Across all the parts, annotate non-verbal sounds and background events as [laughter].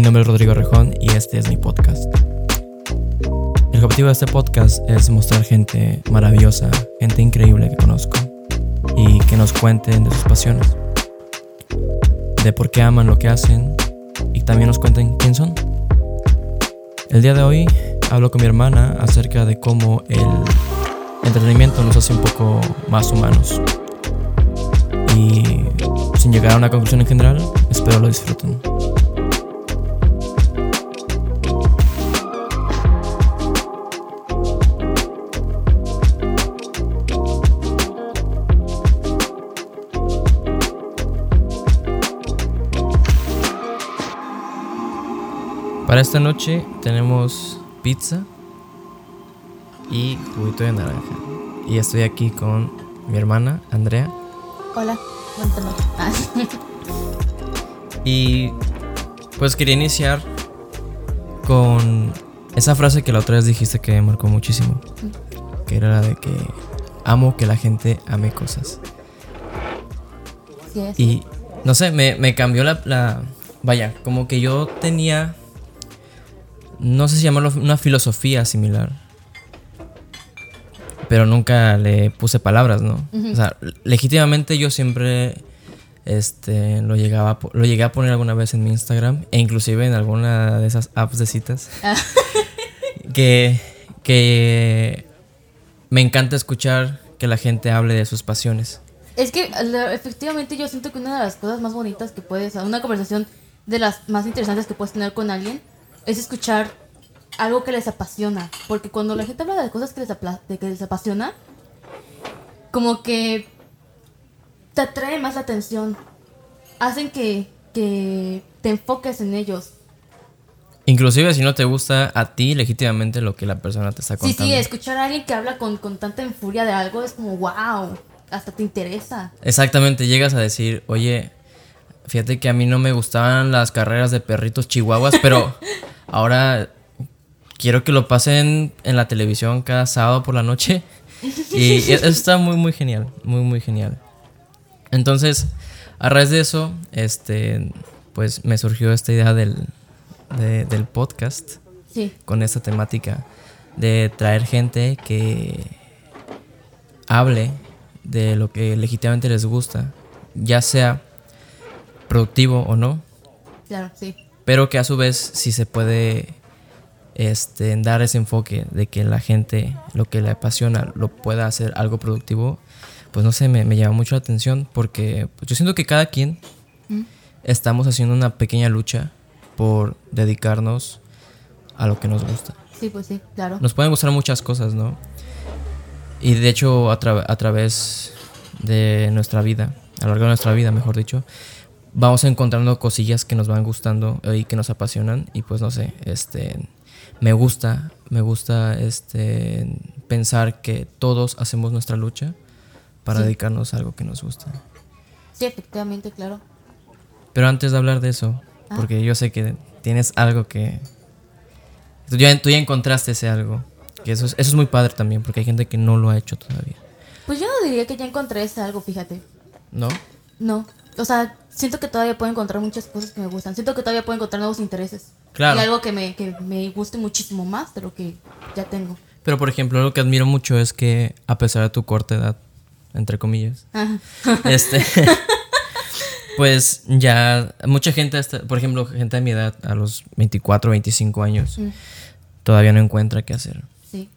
Mi nombre es Rodrigo Rejón y este es mi podcast. El objetivo de este podcast es mostrar gente maravillosa, gente increíble que conozco y que nos cuenten de sus pasiones, de por qué aman lo que hacen y también nos cuenten quién son. El día de hoy hablo con mi hermana acerca de cómo el entretenimiento nos hace un poco más humanos. Y sin llegar a una conclusión en general, espero lo disfruten. Para esta noche tenemos pizza y juguito de naranja. Y estoy aquí con mi hermana, Andrea. Hola, buenas noches. Y pues quería iniciar con esa frase que la otra vez dijiste que me marcó muchísimo. Que era la de que amo que la gente ame cosas. sí. Y no sé, me, me cambió la, la- Vaya, como que yo tenía. No sé si llamarlo una filosofía similar. Pero nunca le puse palabras, ¿no? O sea, legítimamente yo siempre. Este, lo, llegaba, lo llegué a poner alguna vez en mi Instagram e inclusive en alguna de esas apps de citas. [laughs] que, que me encanta escuchar que la gente hable de sus pasiones. Es que efectivamente yo siento que una de las cosas más bonitas que puedes, una conversación de las más interesantes que puedes tener con alguien, es escuchar algo que les apasiona. Porque cuando la gente habla de cosas que les, apla- de que les apasiona, como que te atrae más la atención. Hacen que, que te enfoques en ellos. Inclusive si no te gusta a ti legítimamente lo que la persona te está Sí, contando. sí, escuchar a alguien que habla con, con tanta enfuria de algo es como, wow, hasta te interesa. Exactamente, llegas a decir, oye, fíjate que a mí no me gustaban las carreras de perritos chihuahuas, pero [laughs] ahora quiero que lo pasen en la televisión cada sábado por la noche. [laughs] Y eso está muy, muy genial, muy, muy genial. Entonces, a raíz de eso, este, pues me surgió esta idea del, de- del podcast. Sí, con esta temática de traer gente que hable de lo que legítimamente les gusta, ya sea productivo o no, claro, sí. Pero que a su vez si se puede este, dar ese enfoque de que la gente lo que le apasiona lo pueda hacer algo productivo, pues no sé, me, me llama mucho la atención porque pues, yo siento que cada quien estamos haciendo una pequeña lucha por dedicarnos a lo que nos gusta. Sí, pues sí, claro. Nos pueden gustar muchas cosas, ¿no? Y de hecho, a, tra- a través de nuestra vida, a lo largo de nuestra vida, mejor dicho, vamos encontrando cosillas que nos van gustando y que nos apasionan. Y pues no sé, este, me gusta, me gusta este, pensar que todos hacemos nuestra lucha para Sí. dedicarnos a algo que nos gusta. Sí, efectivamente, claro. Pero antes de hablar de eso, Ah. porque yo sé que tienes algo que... Tú ya, tú ya encontraste ese algo. Que eso es, eso es muy padre también, porque hay gente que no lo ha hecho todavía. Pues yo no diría que ya encontré ese algo, fíjate. ¿No? No. O sea, siento que todavía puedo encontrar muchas cosas que me gustan. Siento que todavía puedo encontrar nuevos intereses. Claro. Y algo que me, que me guste muchísimo más de lo que ya tengo. Pero por ejemplo, lo que admiro mucho es que a pesar de tu corta edad, entre comillas, Ajá. [laughs] este... [laughs] pues ya mucha gente, hasta, por ejemplo, gente de mi edad, a los 24, 25 años, Mm. todavía no encuentra qué hacer. Sí.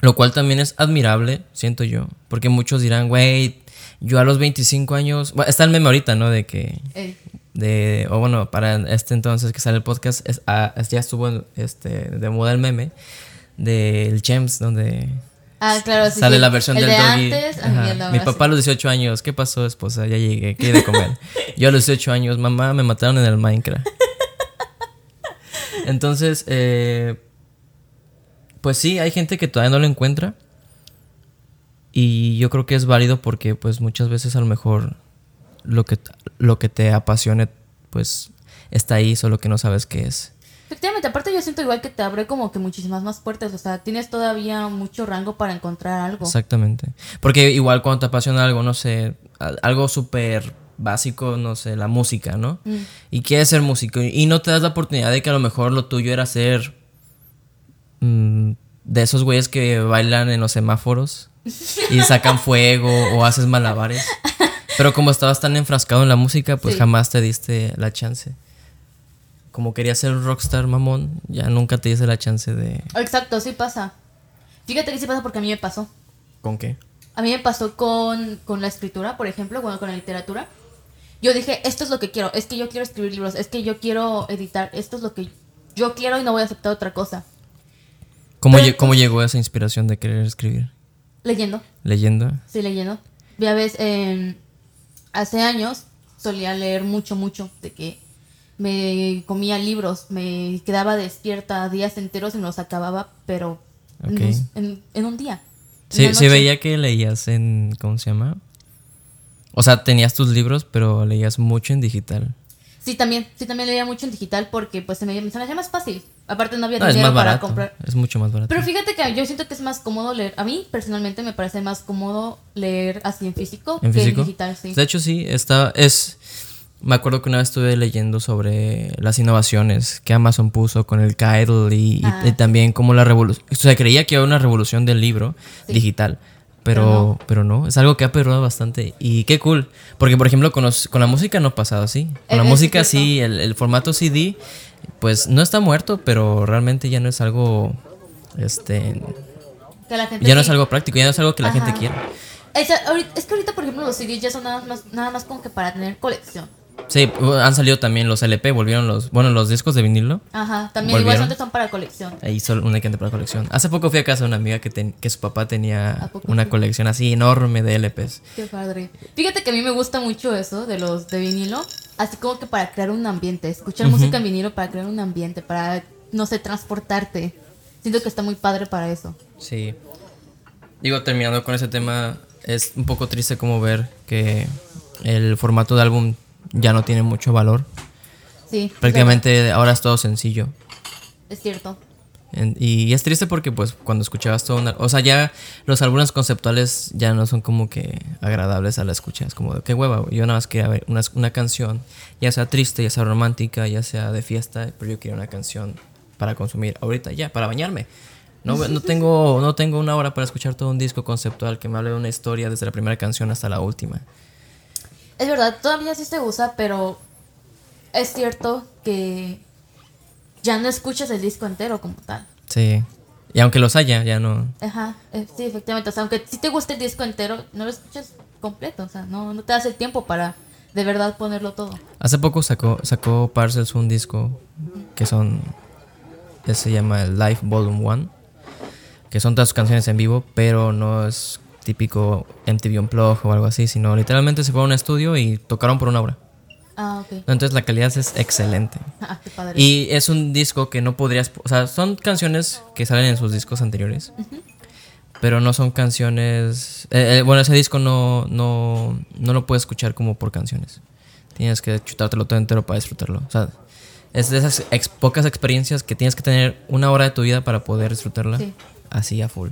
Lo cual también es admirable, siento yo. Porque muchos dirán, güey, yo a los 25 años. Bueno, está el meme ahorita, ¿no? De que. Eh, De, o bueno, para este entonces que sale el podcast, es, ah, ya estuvo este, de moda el meme del Chems, donde Ah, claro, sí. sale sí. la versión El del de doggy. antes, Ajá. de Mi papá a los 18 años, ¿qué pasó, esposa? Ya llegué, ¿qué hay de comer? yo a los 18 años, mamá, me mataron en el Minecraft. Entonces, eh, pues sí, hay gente que todavía no lo encuentra. Y yo creo que es válido porque pues muchas veces a lo mejor lo que, lo que te apasione pues está ahí, solo que no sabes qué es. Efectivamente, aparte yo siento igual que te abre como que muchísimas más puertas. O sea, tienes todavía mucho rango para encontrar algo. Exactamente. Porque igual cuando te apasiona algo, no sé, algo súper básico, no sé, la música, ¿no? Y quieres ser músico y no te das la oportunidad de que a lo mejor lo tuyo era ser mm, de esos güeyes que bailan en los semáforos y sacan fuego o haces malabares. Pero como estabas tan enfrascado en la música, pues Sí. jamás te diste la chance. Como querías ser un rockstar mamón, ya nunca te diste la chance de... Exacto, sí pasa. Fíjate que sí pasa porque a mí me pasó. ¿Con qué? A mí me pasó con, con la escritura, por ejemplo, bueno, con la literatura. Yo dije, esto es lo que quiero, es que yo quiero escribir libros, es que yo quiero editar, esto es lo que yo quiero y no voy a aceptar otra cosa. ¿Cómo, Pero cómo llegó esa inspiración de querer escribir? Leyendo, ¿Leyendo? sí, leyendo. Ya ves, eh, hace años solía leer mucho, mucho, de que me comía libros, me quedaba despierta días enteros y me los acababa, pero en en, en un día. Sí, sí veía que leías en... ¿Cómo se llama? O sea, tenías tus libros, pero leías mucho en digital. Sí, también, sí, también leía mucho en digital porque pues se me, se me hacía más fácil. Aparte no había No, dinero para comprar. Es mucho más barato. Pero fíjate que yo siento que es más cómodo leer. A mí personalmente me parece más cómodo leer así en físico ¿En que físico? en digital, sí. De hecho, sí, está, es... Me acuerdo que una vez estuve leyendo sobre las innovaciones que Amazon puso con el Kindle y, y- Ah. y también como la revolución... O sea, creía que había una revolución del libro Sí. digital, pero, Pero pero, no. Es algo que ha perdurado bastante. Y qué cool. Porque, por ejemplo, con, los- con la música no ha pasado así. Con la música sí, el, el formato CD, pues no está muerto, pero realmente ya no es algo... Este, Que la gente ya no es algo práctico, ya no es algo que la gente Ajá. quiere. Es, es que ahorita, por ejemplo, los CDs ya son nada más, nada más como que para tener colección. Sí, han salido también los LP, volvieron los, bueno, los discos de vinilo. Ajá, también igual ¿Volvieron? antes son para colección. Ahí solo una que para colección. Hace poco fui a casa de una amiga que, ten- que su papá ¿A tenía una colección así enorme de LPs. Qué padre. Fíjate que a mí me gusta mucho eso de los de vinilo, así como que para crear un ambiente, escuchar música en vinilo para crear un ambiente, para, no sé, transportarte. Siento que está muy padre para eso. Sí. Digo, terminando con ese tema, es un poco triste como ver que el formato de álbum ya no tiene mucho valor. Sí. Prácticamente ahora es todo sencillo. Es cierto. En- y es triste porque pues cuando escuchabas todo una... O sea, ya los álbumes conceptuales ya no son como que agradables a la escucha. Es como, de, qué hueva, yo nada más quería ver una, una canción, ya sea triste, ya sea romántica, ya sea de fiesta, pero yo quería una canción para consumir ahorita ya, para bañarme. No, no, tengo, no tengo una hora para escuchar todo un disco conceptual que me hable de una historia desde la primera canción hasta la última. Es verdad, todavía sí se usa, pero es cierto que ya no escuchas el disco entero como tal. Sí. Y aunque los haya, ya no... Ajá, eh, sí, efectivamente. O sea, aunque si te gusta el disco entero, no lo escuchas completo. O sea, no, no te das el tiempo para de verdad ponerlo todo. Hace poco sacó, sacó Parcels un disco que son. que se llama Live Volume 1. Que son todas sus canciones en vivo, pero no es típico MTV Unplugged o algo así, sino literalmente se fue a un estudio y tocaron por una hora. Ah, ok. Entonces la calidad es excelente. [laughs] Ah, qué padre. Y es un disco que no podrías. O sea, son canciones que salen en sus discos anteriores. Pero no son canciones. eh, eh, bueno, ese disco no, no, no lo puedes escuchar como por canciones. Tienes que chutártelo todo entero para disfrutarlo. O sea, es de esas ex- pocas experiencias que tienes que tener una hora de tu vida para poder disfrutarla Sí. así a full.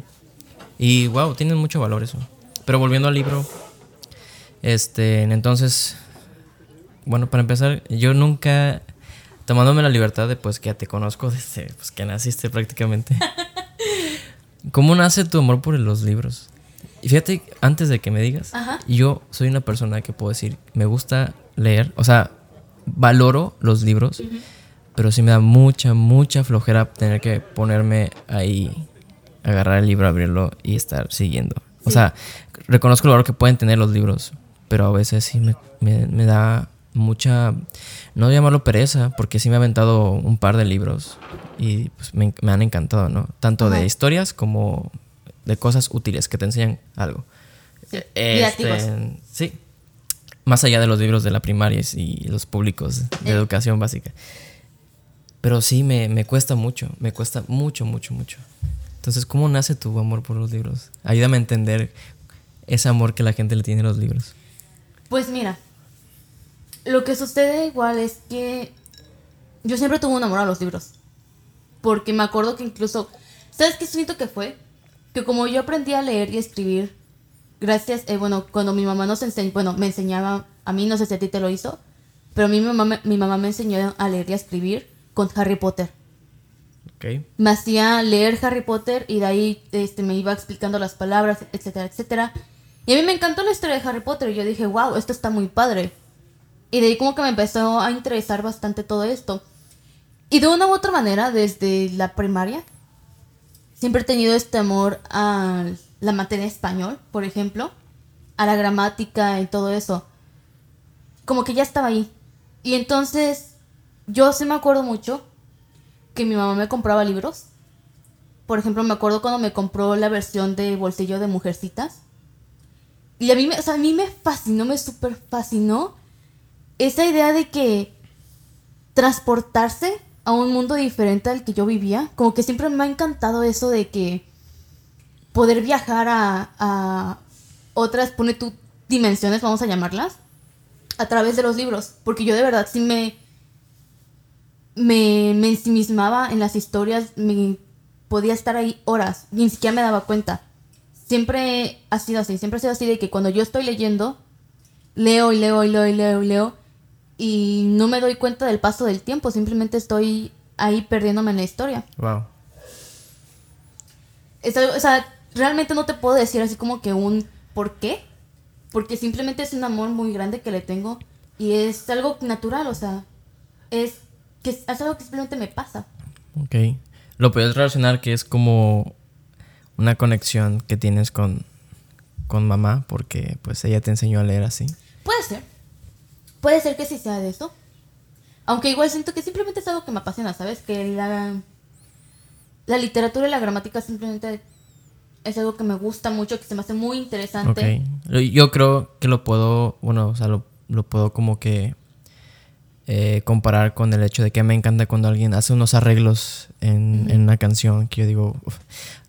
Y wow, tienen mucho valor eso. Pero volviendo al libro, este, entonces, bueno, para empezar, yo nunca, tomándome la libertad de pues que ya te conozco desde pues, que naciste prácticamente. [laughs] ¿Cómo nace tu amor por los libros? Y fíjate, antes de que me digas, Ajá. yo soy una persona que puedo decir, me gusta leer, o sea, valoro los libros, pero sí me da mucha, mucha flojera tener que ponerme ahí, agarrar el libro, abrirlo y estar siguiendo. O sea, reconozco el valor que pueden tener los libros, pero a veces sí me, me- me da mucha, no voy a llamarlo pereza, porque sí me he aventado un par de libros y pues me, me han encantado, ¿no? Tanto Ajá. de historias como de cosas útiles que te enseñan algo. Sí, Este, sí. Más allá de los libros de la primaria y los públicos de Eh. educación básica. Pero sí, me, me cuesta mucho, me cuesta mucho, mucho, mucho. Entonces, ¿cómo nace tu amor por los libros? Ayúdame a entender ese amor que la gente le tiene a los libros. Pues mira, lo que sucede igual es que yo siempre tuve un amor a los libros. Porque me acuerdo que incluso, ¿sabes qué siento que fue? Que como yo aprendí a leer y escribir, gracias, eh, bueno, cuando mi mamá nos enseñó, bueno, me enseñaba a mí no sé si a ti te lo hizo, pero a mí mi mamá, mi mamá me enseñó a leer y a escribir con Harry Potter. Ok. Me hacía leer Harry Potter y de ahí este, me iba explicando las palabras, etcétera, etcétera. Y a mí me encantó la historia de Harry Potter y yo dije, wow, esto está muy padre. Y de ahí como que me empezó a interesar bastante todo esto. Y de una u otra manera, desde la primaria, siempre he tenido este amor a la materia español, por ejemplo, a la gramática y todo eso. Como que ya estaba ahí. Y entonces, yo sí me acuerdo mucho que mi mamá me compraba libros. Por ejemplo, me acuerdo cuando me compró la versión de bolsillo de Mujercitas. Y a mí me, o sea, a mí me fascinó, me súper fascinó esa idea de que transportarse a un mundo diferente al que yo vivía. Como que siempre me ha encantado eso de que poder viajar a, a otras, pone tú, dimensiones, vamos a llamarlas, a través de los libros. Porque yo de verdad sí me, me, me ensimismaba en las historias, me podía estar ahí horas, ni siquiera me daba cuenta. Siempre ha sido así, siempre ha sido así de que cuando yo estoy leyendo, leo y leo y leo y leo y leo y no me doy cuenta del paso del tiempo, simplemente estoy ahí perdiéndome en la historia. Wow. Es algo- o sea, realmente no te puedo decir así como que un por qué, porque simplemente es un amor muy grande que le tengo y es algo natural, o sea, es que es, es algo que simplemente me pasa. Ok. Lo puedes relacionar que es como una conexión que tienes con, con mamá porque pues ella te enseñó a leer así. Puede ser. Puede ser que sí sea de eso. Aunque igual siento que simplemente es algo que me apasiona, ¿sabes? Que la, la literatura y la gramática simplemente es algo que me gusta mucho, que se me hace muy interesante. Ok. Yo creo que lo puedo, bueno, o sea, lo, lo puedo como que eh, comparar con el hecho de que me encanta cuando alguien hace unos arreglos en, en una canción que yo digo, uf,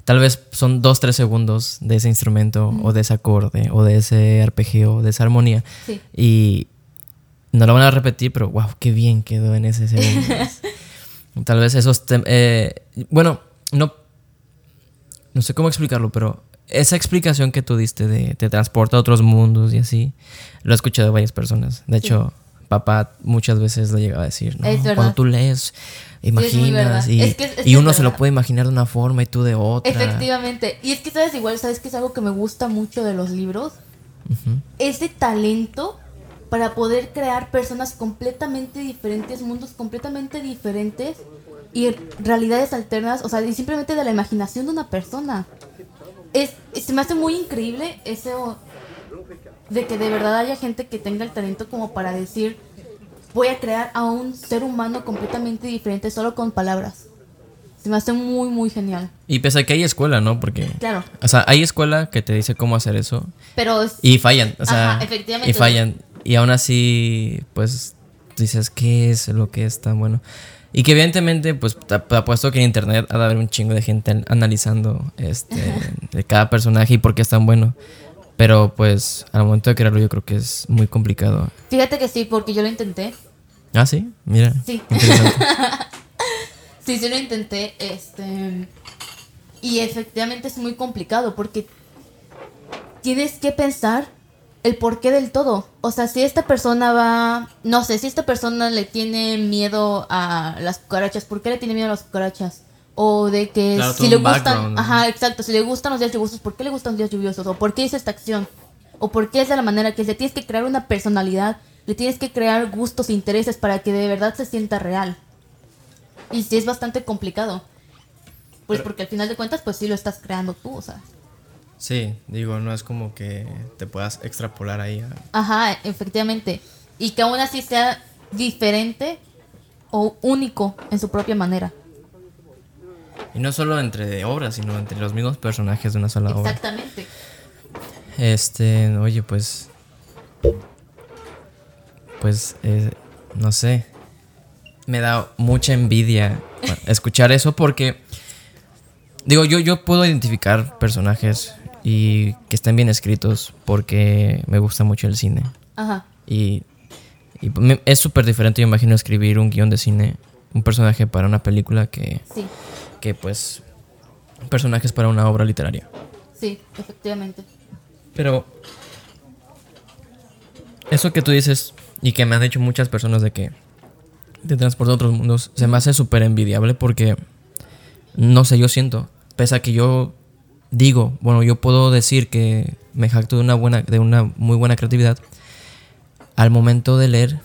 tal vez son dos, tres segundos de ese instrumento o de ese acorde o de ese arpegio, de esa armonía. Sí. Y no lo van a repetir, pero wow, qué bien quedó en ese segundo. [laughs] Tal vez esos... eh, bueno, no... No sé cómo explicarlo, pero esa explicación que tú diste de te transporta a otros mundos y así, lo he escuchado de varias personas. De hecho, papá muchas veces lo llegaba a decir, ¿no? Cuando tú lees, imaginas y, Es que es- es y que es uno se lo puede imaginar de una forma y tú de otra. Efectivamente. Y es que, ¿sabes? Igual, ¿sabes que es algo que me gusta mucho de los libros? Ese talento para poder crear personas completamente diferentes, mundos completamente diferentes y realidades alternas, o sea, y simplemente de la imaginación de una persona. Es, se me hace muy increíble eso de que de verdad haya gente que tenga el talento como para decir, voy a crear a un ser humano completamente diferente solo con palabras. Se me hace muy, muy genial. Y pese a que hay escuela, ¿no? Porque... Claro. O sea, hay escuela que te dice cómo hacer eso. Pero es- Y fallan, o sea, Ajá, efectivamente. y fallan. Y aún así, pues dices, ¿qué es lo que es tan bueno? Y que evidentemente, pues te apuesto que en internet ha de haber un chingo de gente an- analizando este, [laughs] de cada personaje y por qué es tan bueno. Pero pues al momento de crearlo yo creo que es muy complicado. fíjate que sí, porque yo lo intenté. Ah, sí, mira. Sí. [laughs] Sí, sí lo intenté, este... Y efectivamente es muy complicado porque tienes que pensar el porqué del todo. O sea, si esta persona va... No sé, si esta persona le tiene miedo a las cucarachas, ¿por qué le tiene miedo a las cucarachas? O de que Claro, si le gustan... Ajá, exacto. Si le gustan los días lluviosos, ¿por qué le gustan los días lluviosos? ¿O por qué hizo esta acción? ¿O por qué es de la manera que es? Le tienes que crear una personalidad, le tienes que crear gustos e intereses para que de verdad se sienta real. Y sí es bastante complicado. Pues porque al final de cuentas, pues sí lo estás creando tú, o sea. Sí, digo, no es como que te puedas extrapolar ahí. a- Ajá, efectivamente. Y que aún así sea diferente o único en su propia manera. Y no solo entre obras, sino entre los mismos personajes de una sola obra. Exactamente. Este, oye, pues. Pues, eh, no sé. Me da mucha envidia [laughs] escuchar eso porque. Digo, yo, yo puedo identificar personajes y que estén bien escritos porque me gusta mucho el cine. Ajá. Y, y es súper diferente, yo imagino, escribir un guion de cine, un personaje para una película que, Sí, que pues, personajes para una obra literaria. sí, efectivamente. Pero eso que tú dices y que me han dicho muchas personas de que te transporta a otros mundos, se me hace súper envidiable porque, no sé, yo siento, pese a que yo digo, bueno, yo puedo decir que me jacto de una, buena, de una muy buena creatividad, al momento de leer,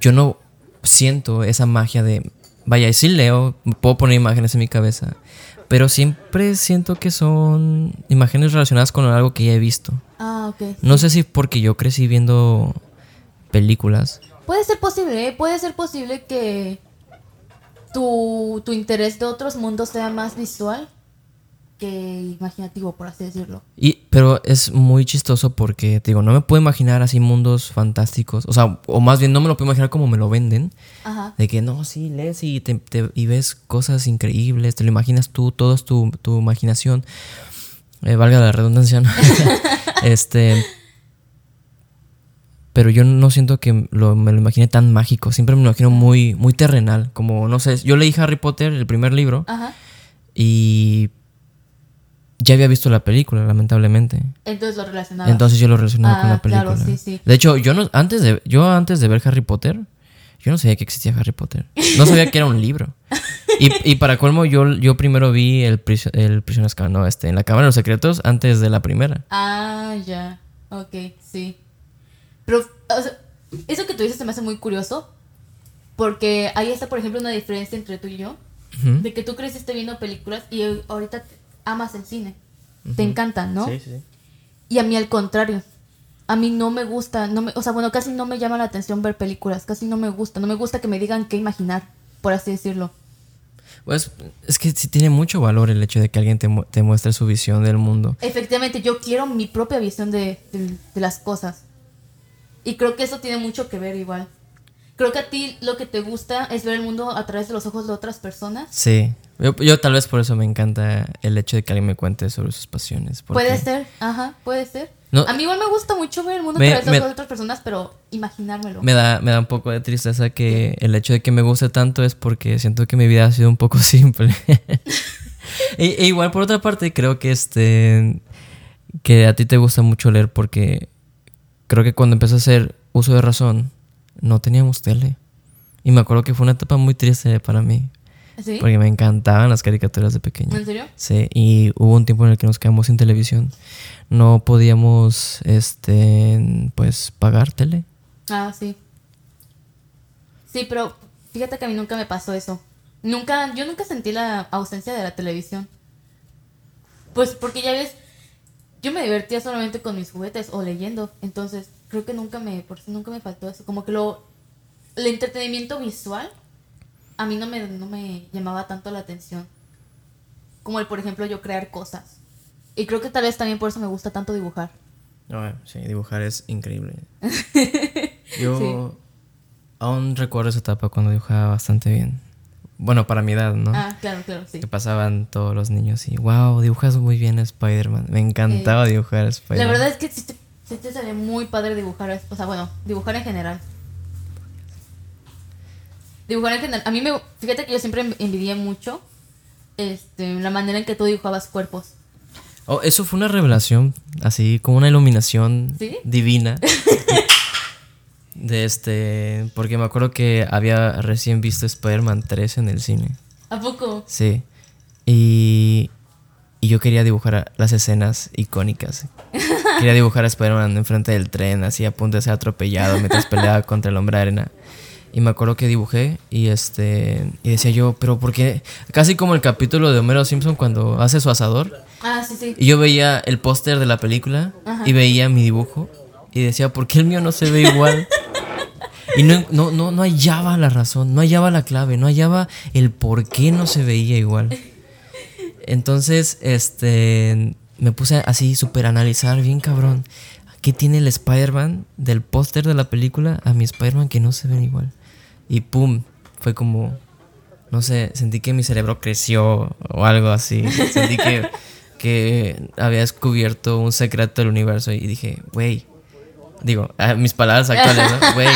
yo no siento esa magia de, vaya, y sí leo, puedo poner imágenes en mi cabeza, pero siempre siento que son imágenes relacionadas con algo que ya he visto. Ah, ok. No sé si porque yo crecí viendo películas. Puede ser posible, ¿eh? puede ser posible que tu, tu interés de otros mundos sea más visual que imaginativo, por así decirlo. Y, pero es muy chistoso porque, te digo, no me puedo imaginar así mundos fantásticos. O sea, o más bien no me lo puedo imaginar como me lo venden. Ajá. De que no, sí, lees y, te, te- y ves cosas increíbles, te lo imaginas tú, todo es tu, tu imaginación. Eh, valga la redundancia, ¿no? [laughs] este. Pero yo no siento que lo- me lo imagine tan mágico. Siempre me lo imagino muy, muy terrenal. Como, no sé, yo leí Harry Potter, el primer libro, Ajá. y ya había visto la película, lamentablemente. Entonces lo relacionaba. Entonces yo lo relacionaba con Ah, la película. claro, sí, sí. De hecho, yo no, antes de, yo antes de ver Harry Potter, yo no sabía que existía Harry Potter. No sabía que era un libro. Y, y para colmo, yo, yo primero vi el, el Azkaban, no, este, en la Cámara de los Secretos antes de la primera. Ah, ya. Ok, sí. Pero, o sea, eso que tú dices se me hace muy curioso. Porque ahí está, por ejemplo, una diferencia entre tú y yo. De que tú creciste viendo películas y ahorita amas el cine. Te encantan, ¿no? Sí, sí. Y a mí al contrario. A mí no me gusta, no me, o sea, bueno, casi no me llama la atención ver películas, casi no me gusta, no me gusta que me digan qué imaginar, por así decirlo. Pues es que sí tiene mucho valor el hecho de que alguien te, mu- te muestre su visión del mundo. Efectivamente, yo quiero mi propia visión de, de- de las cosas. Y creo que eso tiene mucho que ver igual. Creo que a ti lo que te gusta es ver el mundo a través de los ojos de otras personas. Sí. Yo, yo tal vez por eso me encanta el hecho de que alguien me cuente sobre sus pasiones. Puede ser, ajá, puede ser. No. a mí igual me gusta mucho ver el mundo Me- a través de otras personas, pero imaginármelo. Me da, me da un poco de tristeza que el hecho de que me guste tanto es porque siento que mi vida ha sido un poco [laughs] simple. [laughs] e, e igual por otra parte creo que este que a ti te gusta mucho leer porque creo que cuando empecé a hacer uso de razón no teníamos tele. Y me acuerdo que fue una etapa muy triste para mí ¿Sí? porque me encantaban las caricaturas de pequeño. ¿En serio? Sí, y hubo un tiempo en el que nos quedamos sin televisión. No podíamos este pues pagar tele. Ah, sí. Sí, pero fíjate que a mí nunca me pasó eso. Nunca, yo nunca sentí la ausencia de la televisión. Pues porque ya ves, yo me divertía solamente con mis juguetes o leyendo. Entonces, creo que nunca me, por nunca me faltó eso. Como que lo, el entretenimiento visual a mí no me, no me llamaba tanto la atención. Como el, por ejemplo, yo crear cosas. Y creo que tal vez también por eso me gusta tanto dibujar. Ah, sí, dibujar es increíble. [laughs] Yo aún recuerdo esa etapa cuando dibujaba bastante bien. Bueno, para mi edad, ¿no? Ah, claro, claro, sí. Que pasaban todos los niños y, wow, dibujas muy bien a Spider-Man. Me encantaba dibujar a La Spider-Man. verdad es que sí te, sí te sale muy padre dibujar, o sea, bueno, dibujar en general. Dibujar en general. A mí me, fíjate que yo siempre envidié mucho este, la manera en que tú dibujabas cuerpos. Oh, eso fue una revelación, así como una iluminación ¿Sí? divina. [laughs] de este, porque me acuerdo que había recién visto Spider-Man 3 en el cine. ¿A poco? Sí. Y, y yo quería dibujar las escenas icónicas. [laughs] Quería dibujar a Spider-Man enfrente del tren, así a punto de ser atropellado mientras peleaba contra el hombre de arena. Y me acuerdo que dibujé y este y decía yo, pero ¿por qué? Casi como el capítulo de Homero Simpson cuando hace su asador. Ah, sí, sí. Y yo veía el póster de la película Ajá. y veía mi dibujo y decía, ¿por qué el mío no se ve igual? [laughs] Y no, no, no, no hallaba la razón, no hallaba la clave, no hallaba el por qué no se veía igual. Entonces, este, me puse así súper analizar bien cabrón. ¿Qué tiene el Spider-Man del póster de la película a mi Spider-Man que no se ven igual? Y pum, fue como, no sé, sentí que mi cerebro creció o algo así. Sentí que, [laughs] que había descubierto un secreto del universo y dije, güey, digo, mis palabras actuales, ¿no? [laughs] Güey,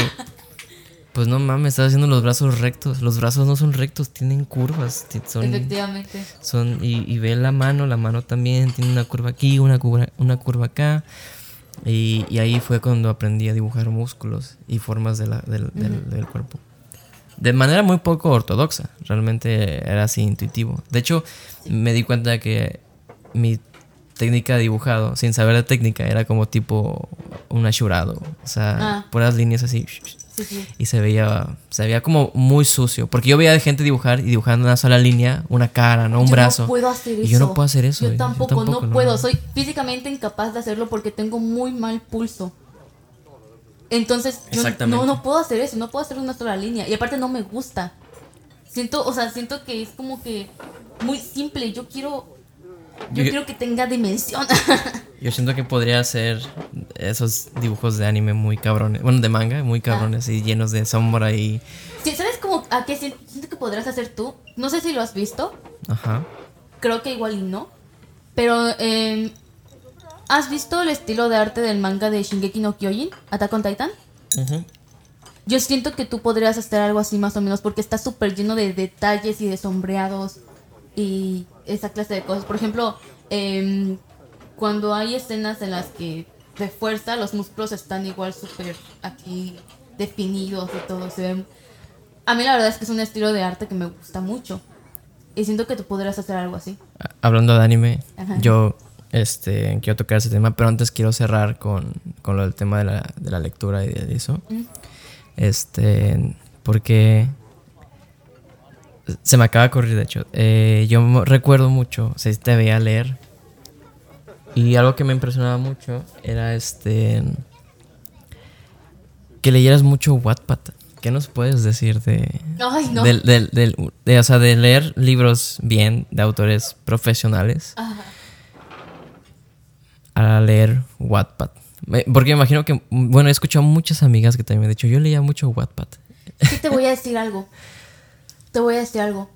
pues no mames, estás haciendo los brazos rectos. Los brazos no son rectos, tienen curvas. Son, Efectivamente. son, y, y ve la mano, la mano también tiene una curva aquí, una curva, una curva acá. Y, y ahí fue cuando aprendí a dibujar músculos y formas de la- del, del- del cuerpo. De manera muy poco ortodoxa, realmente era así intuitivo. De hecho, me di cuenta de que mi técnica de dibujado, sin saber de técnica, era como tipo un ashurado. O sea, Ah. puras líneas así. Sí, sí. Y se veía, se veía como muy sucio. Porque yo veía gente dibujar y dibujando una sola línea, una cara, no un yo brazo. No puedo hacer eso. Y yo no puedo hacer eso. Yo tampoco, no, puedo. Soy físicamente incapaz de hacerlo porque tengo muy mal pulso. Entonces, yo no, no puedo hacer eso. No puedo hacer una sola línea. Y aparte, no me gusta. Siento, o sea, siento que es como que muy simple. Yo quiero. Yo, Yo- quiero que tenga dimensión. [laughs] Yo siento que podría hacer esos dibujos de anime muy cabrones. Bueno, de manga, muy cabrones y llenos de sombra y. Sí, ¿Sabes cómo a qué siento que podrás hacer tú? No sé si lo has visto. Ajá. Creo que igual y no. Pero, eh, ¿has visto el estilo de arte del manga de Shingeki no Kyojin? Attack on Titan. Ujú. Yo siento que tú podrías hacer algo así más o menos porque está súper lleno de detalles y de sombreados y esa clase de cosas. Por ejemplo, em, cuando hay escenas en las que de fuerza los músculos están igual súper aquí definidos y todo se ven... A mí la verdad es que es un estilo de arte que me gusta mucho. Y siento que tú podrías hacer algo así. Hablando de anime, Ajá. yo este, quiero tocar ese tema, pero antes quiero cerrar con, con lo del tema de la, de la lectura y de eso. Este, porque se me acaba de ocurrir, de hecho. Eh, yo recuerdo mucho, o sea, te veía leer. Y algo que me impresionaba mucho era este. Que leyeras mucho Wattpad. ¿Qué nos puedes decir de. Ay, no. del- de, o sea, de leer libros bien de autores profesionales Ajá. A leer Wattpad? Porque me imagino que, bueno, he escuchado muchas amigas que también me han dicho, yo leía mucho Wattpad. Sí, te voy a decir algo. Te voy a decir algo.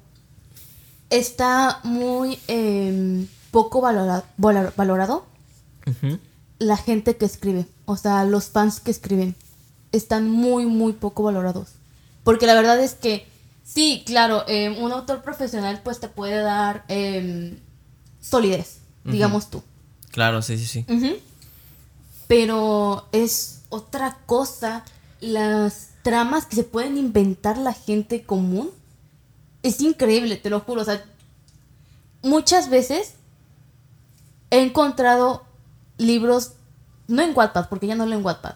Está muy em, poco valora- valor- valorado la gente que escribe. O sea, los fans que escriben. Están muy, muy poco valorados. Porque la verdad es que, sí, claro, em, un autor profesional pues te puede dar em, solidez, digamos tú. Claro, sí, sí, sí. Pero es otra cosa las tramas que se pueden inventar la gente común. Es increíble, te lo juro. O sea, muchas veces he encontrado libros, no en Wattpad, porque ya no leo en Wattpad.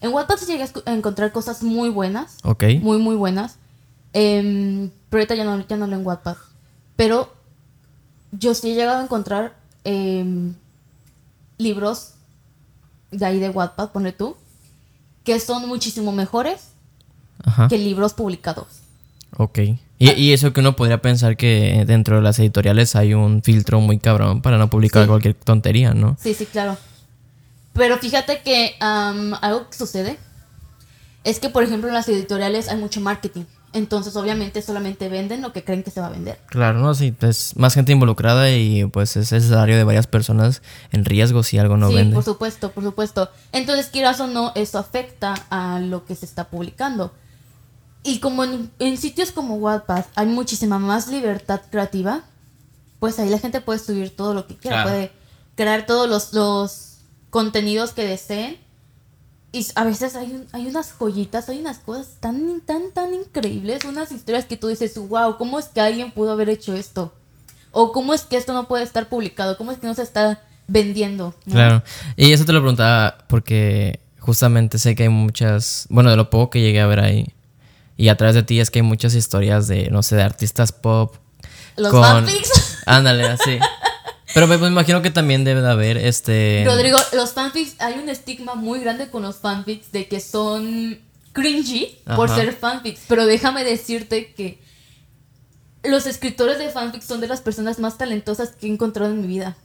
En Wattpad se llega a encontrar cosas muy buenas, Ok. muy, muy buenas. Em, pero ahorita ya no, ya no leo en Wattpad. Pero yo sí he llegado a encontrar em, libros de ahí de Wattpad, pone tú, que son muchísimo mejores Ajá. que libros publicados. Ok. Y, y eso que uno podría pensar que dentro de las editoriales hay un filtro muy cabrón para no publicar Sí. cualquier tontería, ¿no? Sí, sí, claro. Pero fíjate que algo que sucede es que, por ejemplo, en las editoriales hay mucho marketing. Entonces, obviamente, solamente venden lo que creen que se va a vender. Claro, no, sí, es más gente involucrada y pues es el salario de varias personas en riesgo si algo no sí, vende. por supuesto, por supuesto. Entonces, quieras o no, eso afecta a lo que se está publicando. Y como en, en sitios como Wattpad hay muchísima más libertad creativa, pues ahí la gente puede subir todo lo que quiera, Claro. puede crear todos los, los contenidos que deseen. Y a veces hay, un- hay unas joyitas, hay unas cosas tan, tan, tan increíbles, unas historias que tú dices, wow, ¿cómo es que alguien pudo haber hecho esto? O cómo es que esto no puede estar publicado, cómo es que no se está vendiendo. ¿no? Claro. Y eso te lo preguntaba porque justamente sé que hay muchas, bueno, de lo poco que llegué a ver ahí y a través de ti es que hay muchas historias de, no sé, de artistas pop. Los con... fanfics. Ándale, así. [laughs] Pero me, me imagino que también debe de haber este... Rodrigo, los fanfics, hay un estigma muy grande con los fanfics de que son cringy por ser fanfics. Pero déjame decirte que los escritores de fanfics son de las personas más talentosas que he encontrado en mi vida.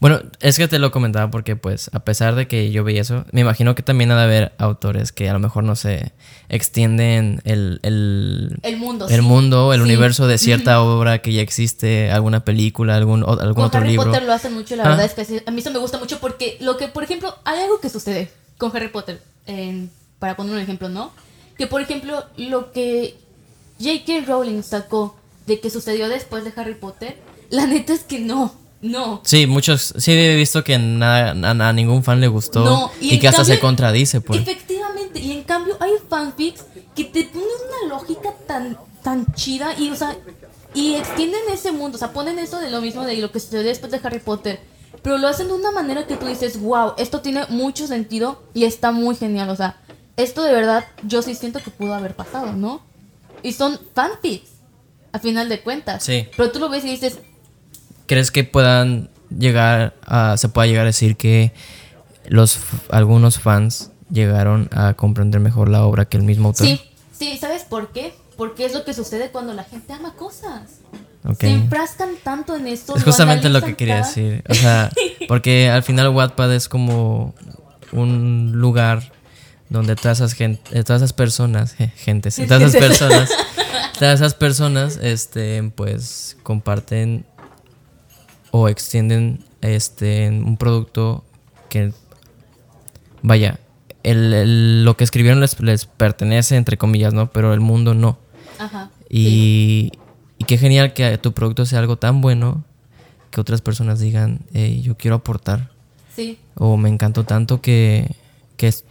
Bueno, es que te lo comentaba porque, pues, a pesar de que yo veía eso, me imagino que también ha de haber autores que a lo mejor, no sé, extienden el, el, El mundo. el sí. mundo, el Sí. universo de cierta [laughs] obra que ya existe, alguna película, algún, o- algún Con otro Harry libro. Potter lo hacen mucho, la Ah. verdad es que a mí eso me gusta mucho porque lo que, por ejemplo, hay algo que sucede con Harry Potter, en- para poner un ejemplo, ¿no? Que, por ejemplo, lo que J.K. Rowling sacó de que sucedió después de Harry Potter, la neta es que no. No. Sí, muchos, sí he visto que a, a ningún fan le gustó No, y, que hasta se contradice. Pues. Efectivamente, y en cambio hay fanfics que te ponen una lógica tan, tan chida y, o sea, y extienden ese mundo, o sea, ponen eso de lo mismo de lo que sucedió después de Harry Potter, pero lo hacen de una manera que tú dices, wow, esto tiene mucho sentido y está muy genial, o sea, esto de verdad yo sí siento que pudo haber pasado, ¿no? Y son fanfics, a final de cuentas. Sí. Pero tú lo ves y dices, ¿Crees que puedan llegar a, se pueda llegar a decir que los algunos fans llegaron a comprender mejor la obra que el mismo autor? sí, sí, ¿sabes por qué? Porque es lo que sucede cuando la gente ama cosas. Ok. Se enfrascan tanto en esto. Es justamente lo que quería cada- decir. O sea, [laughs] porque al final Wattpad es como un lugar donde todas esas gen- eh, todas esas personas, gentes, todas esas [laughs] personas, todas esas personas, este, pues comparten o extienden este un producto que vaya, el, el- lo que escribieron les, les pertenece entre comillas, ¿no? Pero el mundo no. Ajá. Y, y qué genial que tu producto sea algo tan bueno que otras personas digan, "Hey, yo quiero aportar. Sí. O me encantó tanto que, que es-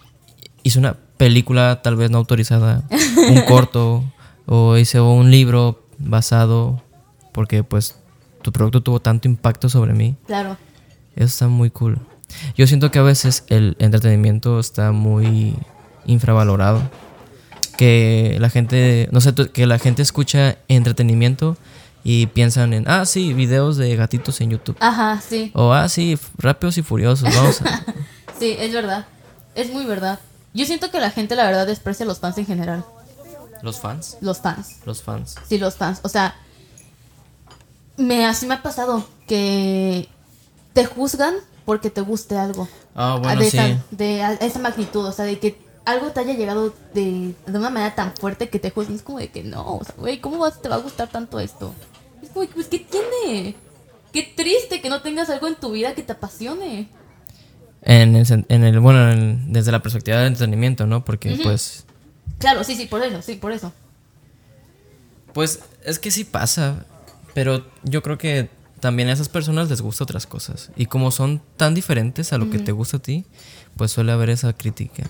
hice una película tal vez no autorizada, [laughs] un corto, o hice un libro basado, porque pues tu producto tuvo tanto impacto sobre mí. Claro. Eso está muy cool. Yo siento que a veces el entretenimiento está muy infravalorado. Que la gente, no sé, que la gente escucha entretenimiento y piensan en, ah, sí, videos de gatitos en YouTube. Ajá, sí. O, ah, sí, rápidos y furiosos, vamos a... [laughs] Sí, es verdad. Es muy verdad. Yo siento que la gente, la verdad, desprecia a los fans en general. ¿Los fans? Los fans. Los fans. Sí, los fans. O sea, me, así me ha pasado que te juzgan porque te guste algo. Ah, bueno, de, sí. esa, de a- esa magnitud, o sea, de que algo te haya llegado de, de una manera tan fuerte que te juzguen. Es como de que no, o sea, güey, ¿cómo vas- te va a gustar tanto esto? Es como, pues, ¿qué tiene? Qué triste que no tengas algo en tu vida que te apasione. En el, en el bueno, en- desde la perspectiva del entretenimiento, ¿no? Porque, pues, Claro, sí, sí, por eso, sí, por eso. Pues es que sí pasa, pero yo creo que también a esas personas les gusta otras cosas. Y como son tan diferentes a lo que te gusta a ti, pues suele haber esa crítica.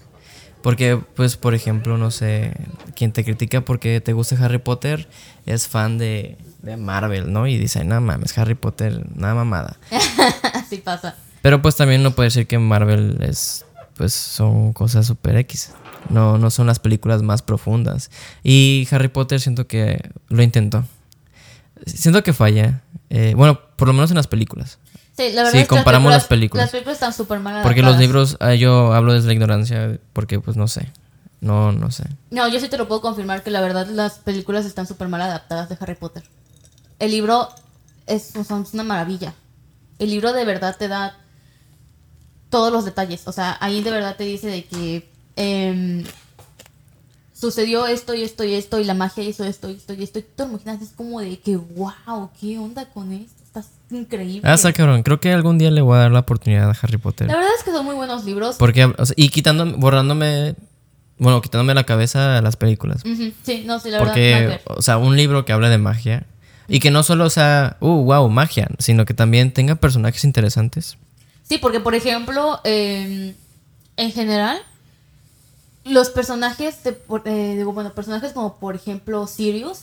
Porque, pues, por ejemplo, no sé, quien te critica porque te gusta Harry Potter es fan de, de Marvel, ¿no? Y dice, no mames, Harry Potter, nada mamada. [laughs] Así pasa. Pero pues también no puede decir que Marvel es, pues son cosas super X. No, no son las películas más profundas. Y Harry Potter siento que lo intentó. Siento que falla. Eh, bueno, por lo menos en las películas. Sí, la verdad Sí, es que comparamos las películas. Las películas están súper mal Porque los libros, ah, yo hablo desde la ignorancia, porque pues no sé. No, no sé. No, yo sí te lo puedo confirmar que la verdad las películas están súper mal adaptadas de Harry Potter. El libro es, o sea, es una maravilla. El libro de verdad te da todos los detalles. O sea, ahí de verdad te dice de que em, sucedió esto y esto y esto y la magia hizo esto y esto y esto. Y tú te imaginas, es como de que, wow, ¿qué onda con esto? Estás increíble. Ah, está cabrón. Creo que algún día le voy a dar la oportunidad a Harry Potter. La verdad es que son muy buenos libros. Porque, o sea, y quitándome, borrándome, bueno, quitándome la cabeza las películas. Sí, no, sí, la verdad. nada que Porque, o sea, un libro que habla de magia y que no solo sea, uh, wow, magia, sino que también tenga personajes interesantes. Sí, porque por ejemplo, eh, en general, los personajes de, eh, digo, bueno, personajes como por ejemplo Sirius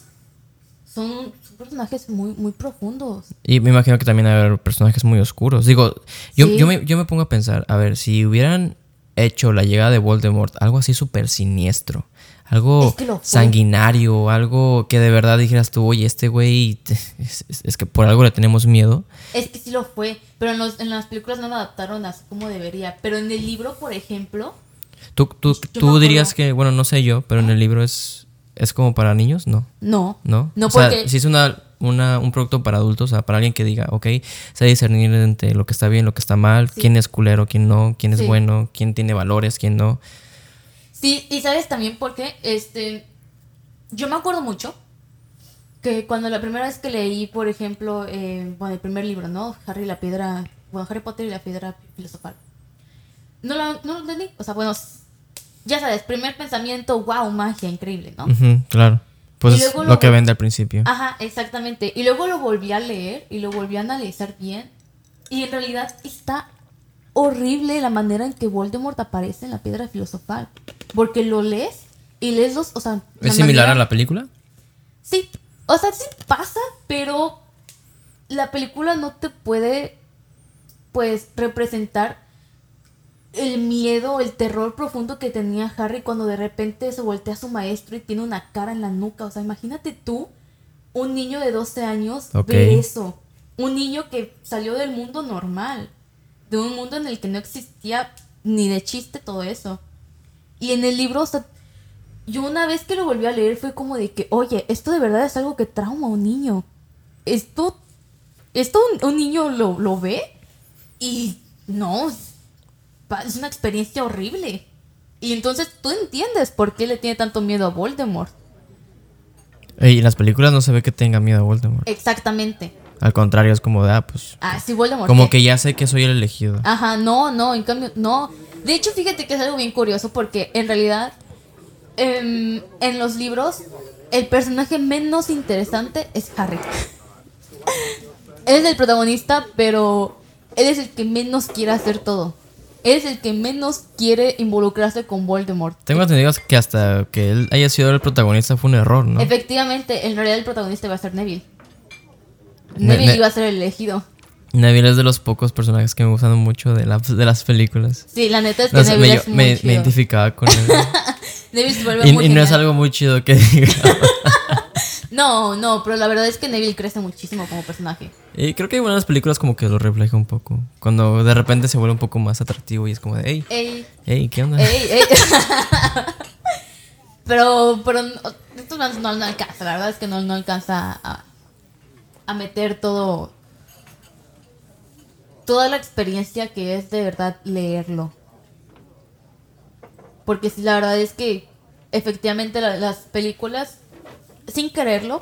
son, son personajes muy, muy profundos. Y me imagino que también hay personajes muy oscuros. Digo, yo, Sí. yo, me, yo me pongo a pensar, a ver, si hubieran hecho la llegada de Voldemort algo así súper siniestro, algo Es que sanguinario, algo que de verdad dijeras tú, oye, este güey, [laughs] es, es- es que por algo le tenemos miedo. Es que sí lo fue, pero en, los- en las películas no lo adaptaron así como debería. Pero en el libro, por ejemplo, ¿Tú, tú, tú dirías que, bueno, no sé yo, pero en el libro es, es como para niños? No. no. ¿No? No, o sea, si es una, una- un producto para adultos, o sea, para alguien que diga, ok, sé discernir entre lo que está bien, lo que está mal, Sí. quién es culero, quién no, quién es Sí. bueno, quién tiene valores, quién no. Sí, y sabes también por qué, este, yo me acuerdo mucho que cuando la primera vez que leí, por ejemplo, eh, bueno, el primer libro, ¿no? Harry la piedra, bueno, Harry Potter y la piedra filosofal. No lo, no lo entendí, o sea, bueno, ya sabes, primer pensamiento, wow, magia, increíble, ¿no? Claro. Pues es lo lo- que vende al principio. Ajá, exactamente. Y luego lo volví a leer y lo volví a analizar bien Y en realidad está horrible la manera en que Voldemort aparece en la piedra filosofal. Porque lo lees y lees los. O sea, ¿Es similar manera- a la película? Sí. O sea, sí pasa, pero la película no te puede, pues, representar el miedo, el terror profundo que tenía Harry cuando de repente se voltea a su maestro y tiene una cara en la nuca. O sea, imagínate tú, un niño de 12 años, Ok. ver eso. Un niño que salió del mundo normal, de un mundo en el que no existía ni de chiste todo eso. Y en el libro, o sea, yo una vez que lo volví a leer fue como de que, oye, esto de verdad es algo que trauma a un niño. Esto, esto un, un niño lo, lo ve y no, es una experiencia horrible. Y entonces tú entiendes por qué le tiene tanto miedo a Voldemort. Ey, en las películas no se ve que tenga miedo a Voldemort. Exactamente. Al contrario, es como de, ah, pues. Ah, sí, Voldemort. Como ¿qué? que ya sé que soy el elegido. Ajá, no, no, en cambio, no. De hecho, fíjate que es algo bien curioso porque en realidad em, en los libros el personaje menos interesante es Harry. [laughs] él es el protagonista, pero él es el que menos quiere hacer todo. Es el que menos quiere involucrarse con Voldemort. Tengo entendido que hasta que él haya sido el protagonista fue un error, ¿no? Efectivamente, en realidad el protagonista iba a ser Neville. Ne- Neville ne- iba a ser el elegido. Neville es de los pocos personajes que me gustan mucho de, la- de las películas. Sí, la neta es que No Neville me, es muy me- me chido. identificaba con [laughs] él. Neville se vuelve y, muy y no es algo muy chido que diga. [laughs] No, no, pero la verdad es que Neville crece muchísimo como personaje. y creo que hay buenas películas como que lo refleja un poco. Cuando de repente se vuelve un poco más atractivo y es como de, hey, Ey, hey, ¿qué onda? ey, ey. [laughs] pero, pero no- esto no, no, no alcanza, la verdad es que no, no alcanza a, a meter todo, toda la experiencia que es de verdad leerlo. Porque sí, la verdad es que efectivamente la- las películas, sin quererlo,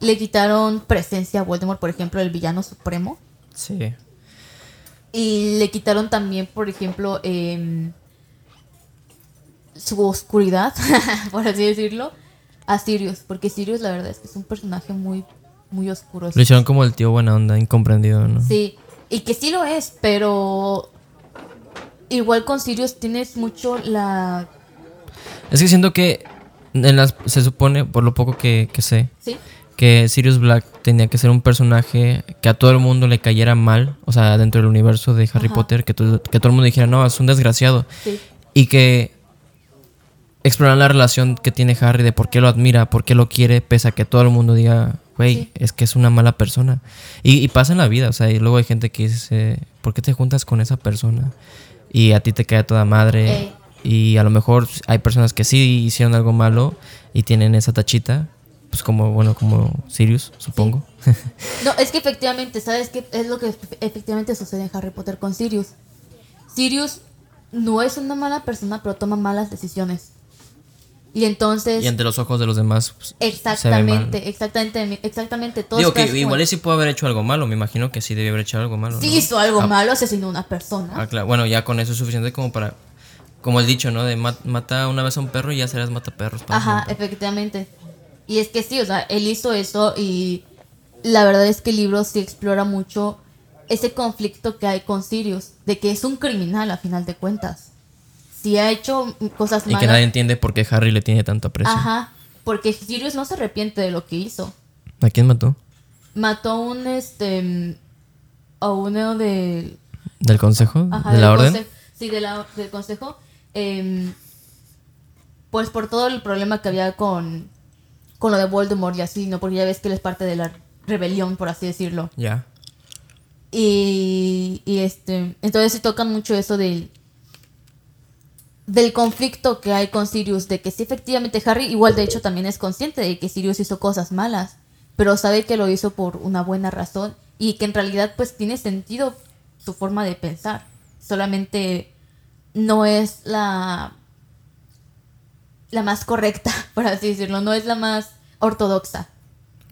le quitaron presencia a Voldemort, por ejemplo, el villano supremo. Sí. Y le quitaron también, por ejemplo, em, su oscuridad, [laughs] por así decirlo, a Sirius. Porque Sirius, la verdad, es que es un personaje muy, muy oscuro. Lo hicieron como el tío buena onda, incomprendido, ¿no? Sí, y que sí lo es, pero igual con Sirius tienes mucho la... Es que siento que en las, se supone, por lo poco que, que sé, Sí, que Sirius Black tenía que ser un personaje que a todo el mundo le cayera mal, o sea, dentro del universo de Harry Ajá. Potter, que, que todo el mundo dijera, no, es un desgraciado. sí, Y que explorar la relación que tiene Harry de por qué lo admira, por qué lo quiere, pese a que todo el mundo diga, güey, Sí. es que es una mala persona. Y, y pasa en la vida, o sea, y luego hay gente que dice, ¿por qué te juntas con esa persona? Y a ti te cae toda madre. Ey. Y a lo mejor hay personas que sí hicieron algo malo y tienen esa tachita, pues como, bueno, como Sirius, supongo. [laughs] No, es que efectivamente, ¿sabes qué es lo que efe- efectivamente sucede en Harry Potter con Sirius? Sirius no es una mala persona, pero toma malas decisiones. Y entonces... y ante los ojos de los demás pues, se ve. Exactamente, exactamente, exactamente. Todos Digo que igual y sí pudo haber hecho algo malo, me imagino que sí debió haber hecho algo malo. Sí ¿no? hizo algo Ah, malo, asesinó a una persona. Ah, claro. Bueno, ya con eso es suficiente como para. Como el dicho, ¿no? De ma- mata una vez a un perro y ya serás mataperros. para Ajá, siempre. efectivamente. Y es que sí, o sea, él hizo eso y la verdad es que el libro sí explora mucho ese conflicto que hay con Sirius, de que es un criminal a final de cuentas. Si ha hecho cosas Y malas. que nadie entiende por qué Harry le tiene tanto aprecio. Ajá, porque Sirius no se arrepiente de lo que hizo. ¿A quién mató? Mató a un este a uno de ¿Del consejo? Ajá, ¿De del la orden? sí, de la- del consejo. Em, pues por todo el problema que había con, con lo de Voldemort y así, ¿no? Porque ya ves que él es parte de la rebelión, por así decirlo. Ya. Y, y este, entonces se toca mucho eso del, del conflicto que hay con Sirius, de que sí, efectivamente, Harry, igual de hecho, también es consciente de que Sirius hizo cosas malas, pero sabe que lo hizo por una buena razón y que en realidad, pues, tiene sentido su forma de pensar. Solamente no es la, la más correcta, [laughs] por así decirlo, no es la más ortodoxa.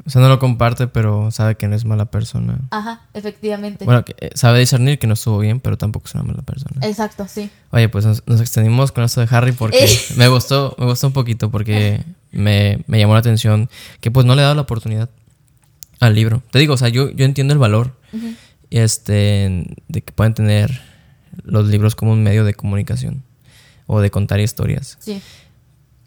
O sea, no lo comparte, pero sabe que no es mala persona. Ajá, efectivamente. Bueno, eh, sabe discernir que no estuvo bien, pero tampoco es una mala persona. Exacto, sí. Oye, pues nos, nos extendimos con esto de Harry porque [laughs] [laughs] me gustó, me gustó un poquito porque me, me llamó la atención que pues no le he dado la oportunidad al libro. Te digo, o sea, yo, yo entiendo el valor este, de que pueden tener los libros como un medio de comunicación o de contar historias. Sí.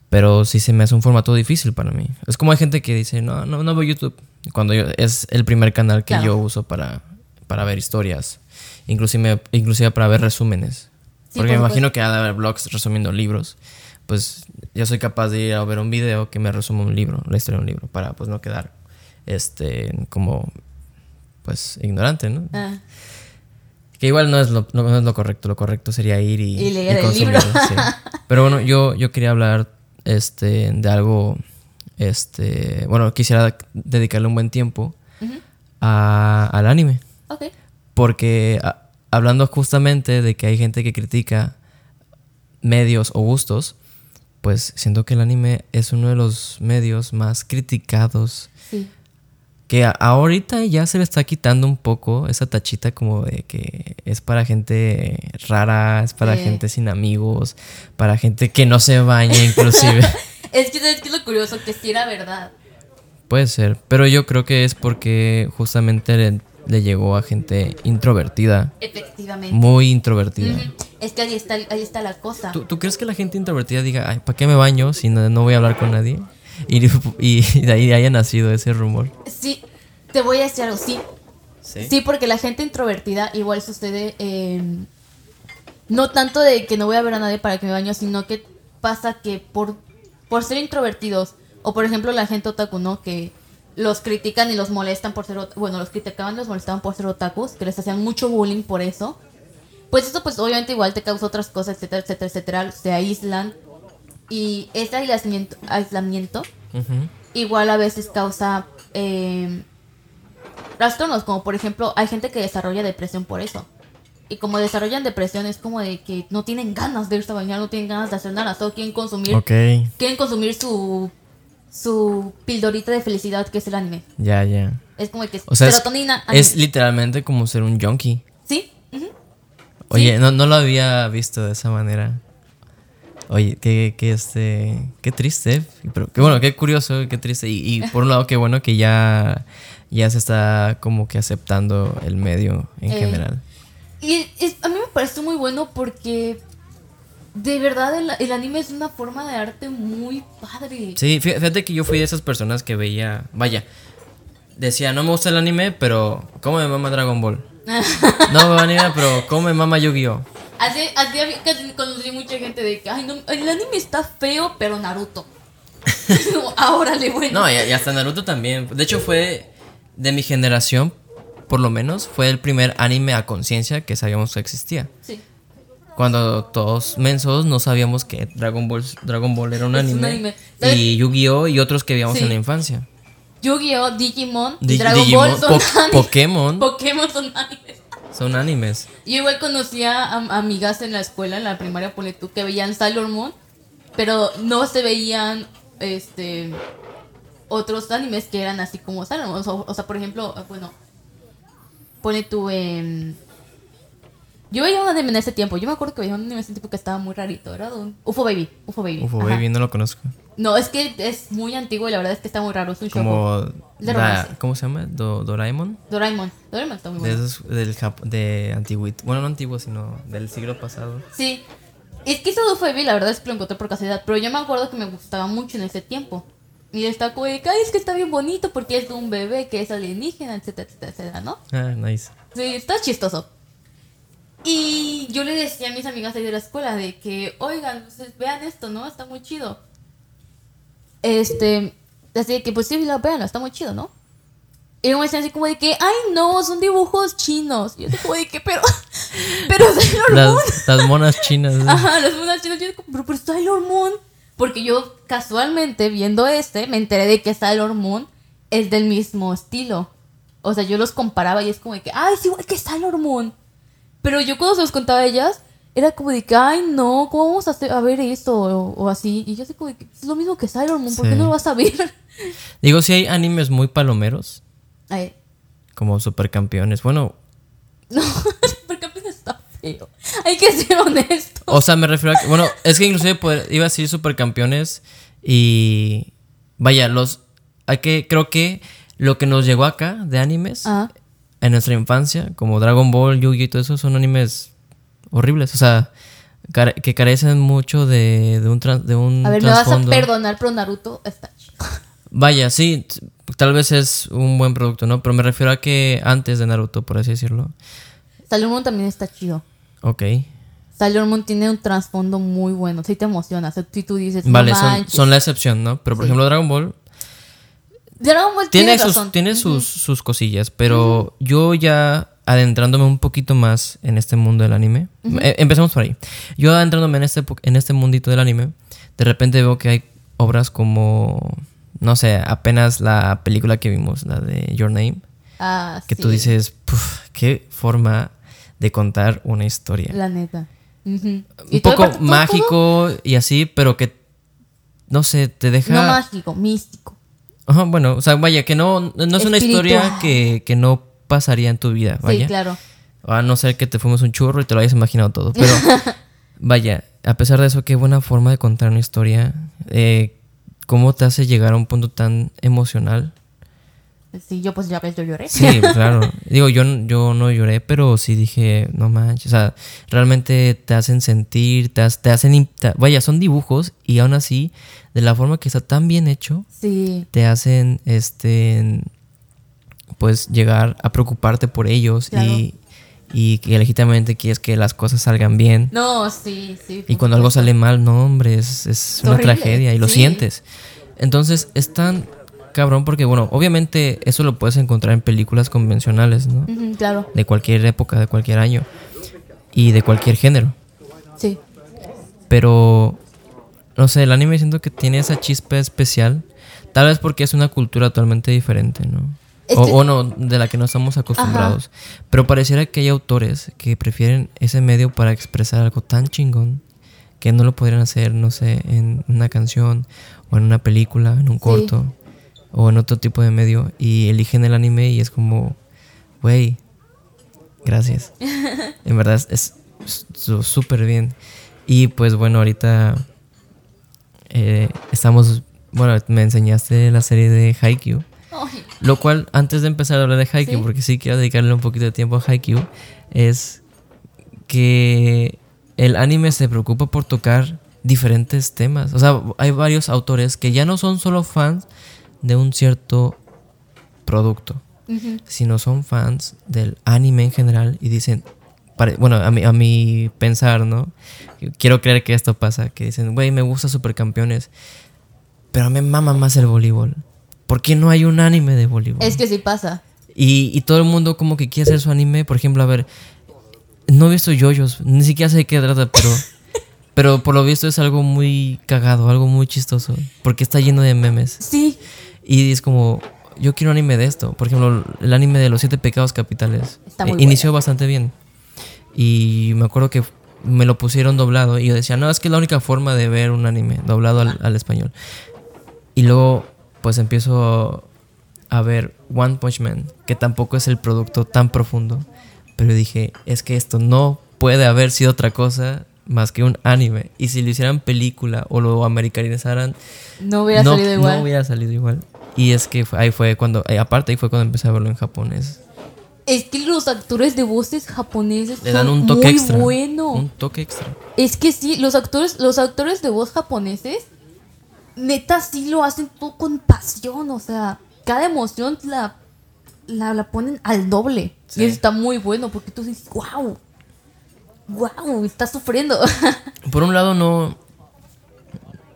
Pero sí se me hace un formato difícil para mí. Es como hay gente que dice, no, no, no veo YouTube. Cuando yo, es el primer canal que Claro. yo uso para, para ver historias. Inclusive, inclusive para ver resúmenes. Sí, Porque por me imagino que ha de haber blogs resumiendo libros. Pues yo soy capaz de ir a ver un video que me resuma un libro, la historia de un libro, para pues no quedar este como pues ignorante, ¿no? Ah, Que igual no es lo, no, no es lo correcto, lo correcto sería ir y, Y leer el consumirlo, libro. sí. [laughs] Pero bueno, yo, yo quería hablar este, de algo, este, bueno, quisiera dedicarle un buen tiempo a- al anime. Ok. Porque a- hablando justamente de que hay gente que critica medios o gustos, pues siento que el anime es uno de los medios más criticados Sí. Que ahorita ya se le está quitando un poco esa tachita como de que es para gente rara, es para Sí. gente sin amigos, para gente que no se baña inclusive. [laughs] Es que sabes que es lo curioso, que sí era verdad. Puede ser, pero yo creo que es porque justamente le, le llegó a gente introvertida, Efectivamente. muy introvertida. Es que ahí está, ahí está la cosa. ¿Tú, tú crees que la gente introvertida diga, ay, ¿para qué me baño si no, no voy a hablar con nadie? Y, y de ahí haya nacido ese rumor. Sí, te voy a decir algo, sí. Sí, porque la gente introvertida igual sucede eh, no tanto de que no voy a ver a nadie para que me baño, sino que pasa que por, por ser introvertidos, o por ejemplo la gente otaku, ¿no? Que los critican y los molestan por ser, bueno, los criticaban y los molestaban por ser otakus, que les hacían mucho bullying por eso. Pues eso pues obviamente igual te causa otras cosas, etcétera, etcétera, etcétera, se aíslan. Y ese aislamiento, igual a veces causa eh, trastornos, como por ejemplo, hay gente que desarrolla depresión por eso. Y como desarrollan depresión es como de que no tienen ganas de irse a bañar, no tienen ganas de hacer nada, solo quieren consumir, quieren consumir su su pildorita de felicidad que es el anime. ya, ya. Es como que O sea, es, serotonina, anime. es literalmente como ser un junkie. ¿Sí? Oye, no, no lo había visto de esa manera. Oye, qué, qué, este, qué triste. Pero qué bueno, qué curioso, qué triste. Y, y por un lado, qué bueno que ya, ya se está como que aceptando el medio en Eh, general. Y es- a mí me parece muy bueno porque de verdad el, el anime es una forma de arte muy padre. Sí, fí- fíjate que yo fui de esas personas que veía, vaya, decía, no me gusta el anime, pero ¿cómo me mama Dragon Ball? [laughs] No me anime, pero ¿cómo me mama Yu-Gi-Oh? Así, así conocí mucha gente de que, ay, no, el anime está feo, pero Naruto. [laughs] No, ah, órale, bueno. No, y, y hasta Naruto también. De hecho, fue de mi generación, por lo menos, fue el primer anime a conciencia que sabíamos que existía. Sí. Cuando todos mensos no sabíamos que Dragon Ball, Dragon Ball era un Es un anime. anime. Y Yu-Gi-Oh! y otros que veíamos Sí. en la infancia. Yu-Gi-Oh, Digimon, Dragon Digimon, Ball son Po- animes. Pokémon Pokémon son animes. Son animes. Yo igual conocía a amigas en la escuela, en la primaria, ponle tú, que veían Sailor Moon, pero no se veían, este, otros animes que eran así como Sailor Moon. O, sea, por ejemplo, bueno, pone tú en... Yo veía un anime en ese tiempo, yo me acuerdo que veía un anime en ese tiempo que estaba muy rarito, era de un... UFO Baby, UFO Baby. Ufo ajá. Baby, no lo conozco. No, es que es muy antiguo y la verdad es que está muy raro, es un show. Como. De romance. ¿Cómo se llama? Do- Doraemon. Doraemon, Doraemon está muy De bueno. esos del Jap- de. Bueno, no antiguo, sino del siglo pasado. Sí. Es que eso de UFO Baby, la verdad es que lo encontré por casualidad. Pero yo me acuerdo que me gustaba mucho en ese tiempo. Y está como de "Ay, es que está bien bonito porque es de un bebé que es alienígena, etcétera, etcétera, etcétera, ¿no? Ah, nice. Sí, está chistoso. Y yo le decía a mis amigas ahí de la escuela de que, oigan, ustedes vean esto, ¿no? Está muy chido. Este, así que, pues sí, la vean, está muy chido, ¿no? Y me decían así como de que, ay, no, son dibujos chinos. Y yo así como de que, pero, [laughs] pero Sailor Moon. Las, las monas chinas. Ajá, las monas chinas. Yo como, pero, pero Sailor Moon. Porque yo casualmente viendo este, me enteré de que Sailor Moon es del mismo estilo. O sea, yo los comparaba y es como de que, ay, es igual que Sailor Moon. Pero yo cuando se los contaba a ellas, era como de que, ay, no, ¿cómo vamos a, hacer- a ver esto? O, o así. Y yo así como de que es lo mismo que Sailor Moon, ¿por qué no lo vas a ver? [laughs] Digo, si hay animes muy palomeros, Ay, como supercampeones. Bueno, no, [laughs] apenas está feo. Hay que ser honesto. o sea, me refiero a que. Bueno, es que inclusive poder- iba a decir supercampeones y. Vaya, los. Hay que. Creo que lo que nos llegó acá de animes Ah, en nuestra infancia, como Dragon Ball, Yu-Gi y todo eso, son animes horribles. O sea, care- que carecen mucho de, de un, de un A ver, me vas a perdonar, pero Naruto está chido. Vaya, sí, tal vez es un buen producto, ¿no? Pero me refiero a que antes de Naruto, por así decirlo. Sailor Moon también está chido. Ok. Sailor Moon tiene un trasfondo muy bueno. Sí te emociona. Si tú dices, Vale, no son, son la excepción, ¿no? Pero por Sí. ejemplo, Dragon Ball Dragon Ball tiene, tiene sus, razón. tiene sus, sus cosillas, pero yo ya adentrándome un poquito más en este mundo del anime, eh, empezamos por ahí. Yo adentrándome en este, en este mundito del anime, de repente veo que hay obras como, no sé, apenas la película que vimos, la de Your Name, Ah, que sí, tú dices, "Puf, qué forma de contar una historia. La neta. Un Y poco aparte, todo- mágico y así, pero que, no sé, te deja... No mágico, místico. Ajá, bueno, o sea, vaya, que no, no es una historia que, que no pasaría en tu vida, vaya. Sí, claro. A no ser que te fumes un churro y te lo hayas imaginado todo. Pero, [laughs] vaya, a pesar de eso, qué buena forma de contar una historia. Eh, ¿Cómo te hace llegar a un punto tan emocional? Sí, yo pues ya ves, yo lloré. Sí, [laughs] claro. Digo, yo, yo no lloré, pero sí dije, no manches. O sea, realmente te hacen sentir, te, te hacen... te- vaya, son dibujos y aún así, de la forma que está tan bien hecho, Sí. te hacen este pues llegar a preocuparte por ellos Claro. y, y que legítimamente quieres que las cosas salgan bien. No, sí, sí. Y cuando algo sale mal, no, hombre, es, es una tragedia y lo sí. sientes. Entonces, es tan cabrón porque, bueno, obviamente eso lo puedes encontrar en películas convencionales, ¿no? Claro, De cualquier época, de cualquier año y de cualquier género. sí. Pero, no sé, el anime siento que tiene esa chispa especial. Tal vez porque es una cultura totalmente diferente, ¿no? O, no, de la que no estamos acostumbrados. Pero pareciera que hay autores que prefieren ese medio para expresar algo tan chingón que no lo podrían hacer, no sé, en una canción o en una película, en un corto o en otro tipo de medio. Y eligen el anime y es como, güey, gracias. [laughs] en verdad es- súper bien. Y pues bueno, ahorita eh, estamos, bueno, me enseñaste la serie de Haikyuu. Lo cual, antes de empezar a hablar de Haikyuu, Sí. porque sí quiero dedicarle un poquito de tiempo a Haikyuu, es que el anime se preocupa por tocar diferentes temas. O sea, hay varios autores que ya no son solo fans de un cierto producto, ujú. sino son fans del anime en general y dicen, bueno, a mi, a mi pensar, ¿no? Quiero creer que esto pasa, que dicen, güey, me gusta Supercampeones, pero me mama más el voleibol. ¿Por qué no hay un anime de voleibol? Es que sí pasa. Y, y todo el mundo como que quiere hacer su anime, por ejemplo, a ver, no he visto yoyos, ni siquiera sé de qué trata, pero, [laughs] pero por lo visto es algo muy cagado, algo muy chistoso, porque está lleno de memes. Sí, Y es como, yo quiero un anime de esto. Por ejemplo, el anime de los siete pecados capitales. Está muy eh, inició bastante bien. Y me acuerdo que me lo pusieron doblado y yo decía, no, es que es la única forma de ver un anime, doblado al, al español. Y luego, pues empiezo a ver One Punch Man, que tampoco es el producto tan profundo. Pero dije, es que esto no puede haber sido otra cosa más que un anime. Y si lo hicieran película o lo americanizaran, no hubiera no, salido igual. No hubiera salido igual. Y es que ahí fue cuando, eh, aparte ahí fue cuando empecé a verlo en japonés. Es que los actores de voces japoneses Le dan son un toque muy extra. bueno. Un toque extra. Es que sí, los actores, los actores de voz japoneses, neta sí lo hacen todo con pasión, o sea, cada emoción la, la, la ponen al doble. Sí. Y eso está muy bueno porque tú dices, wow, wow, está sufriendo. [laughs] Por un lado no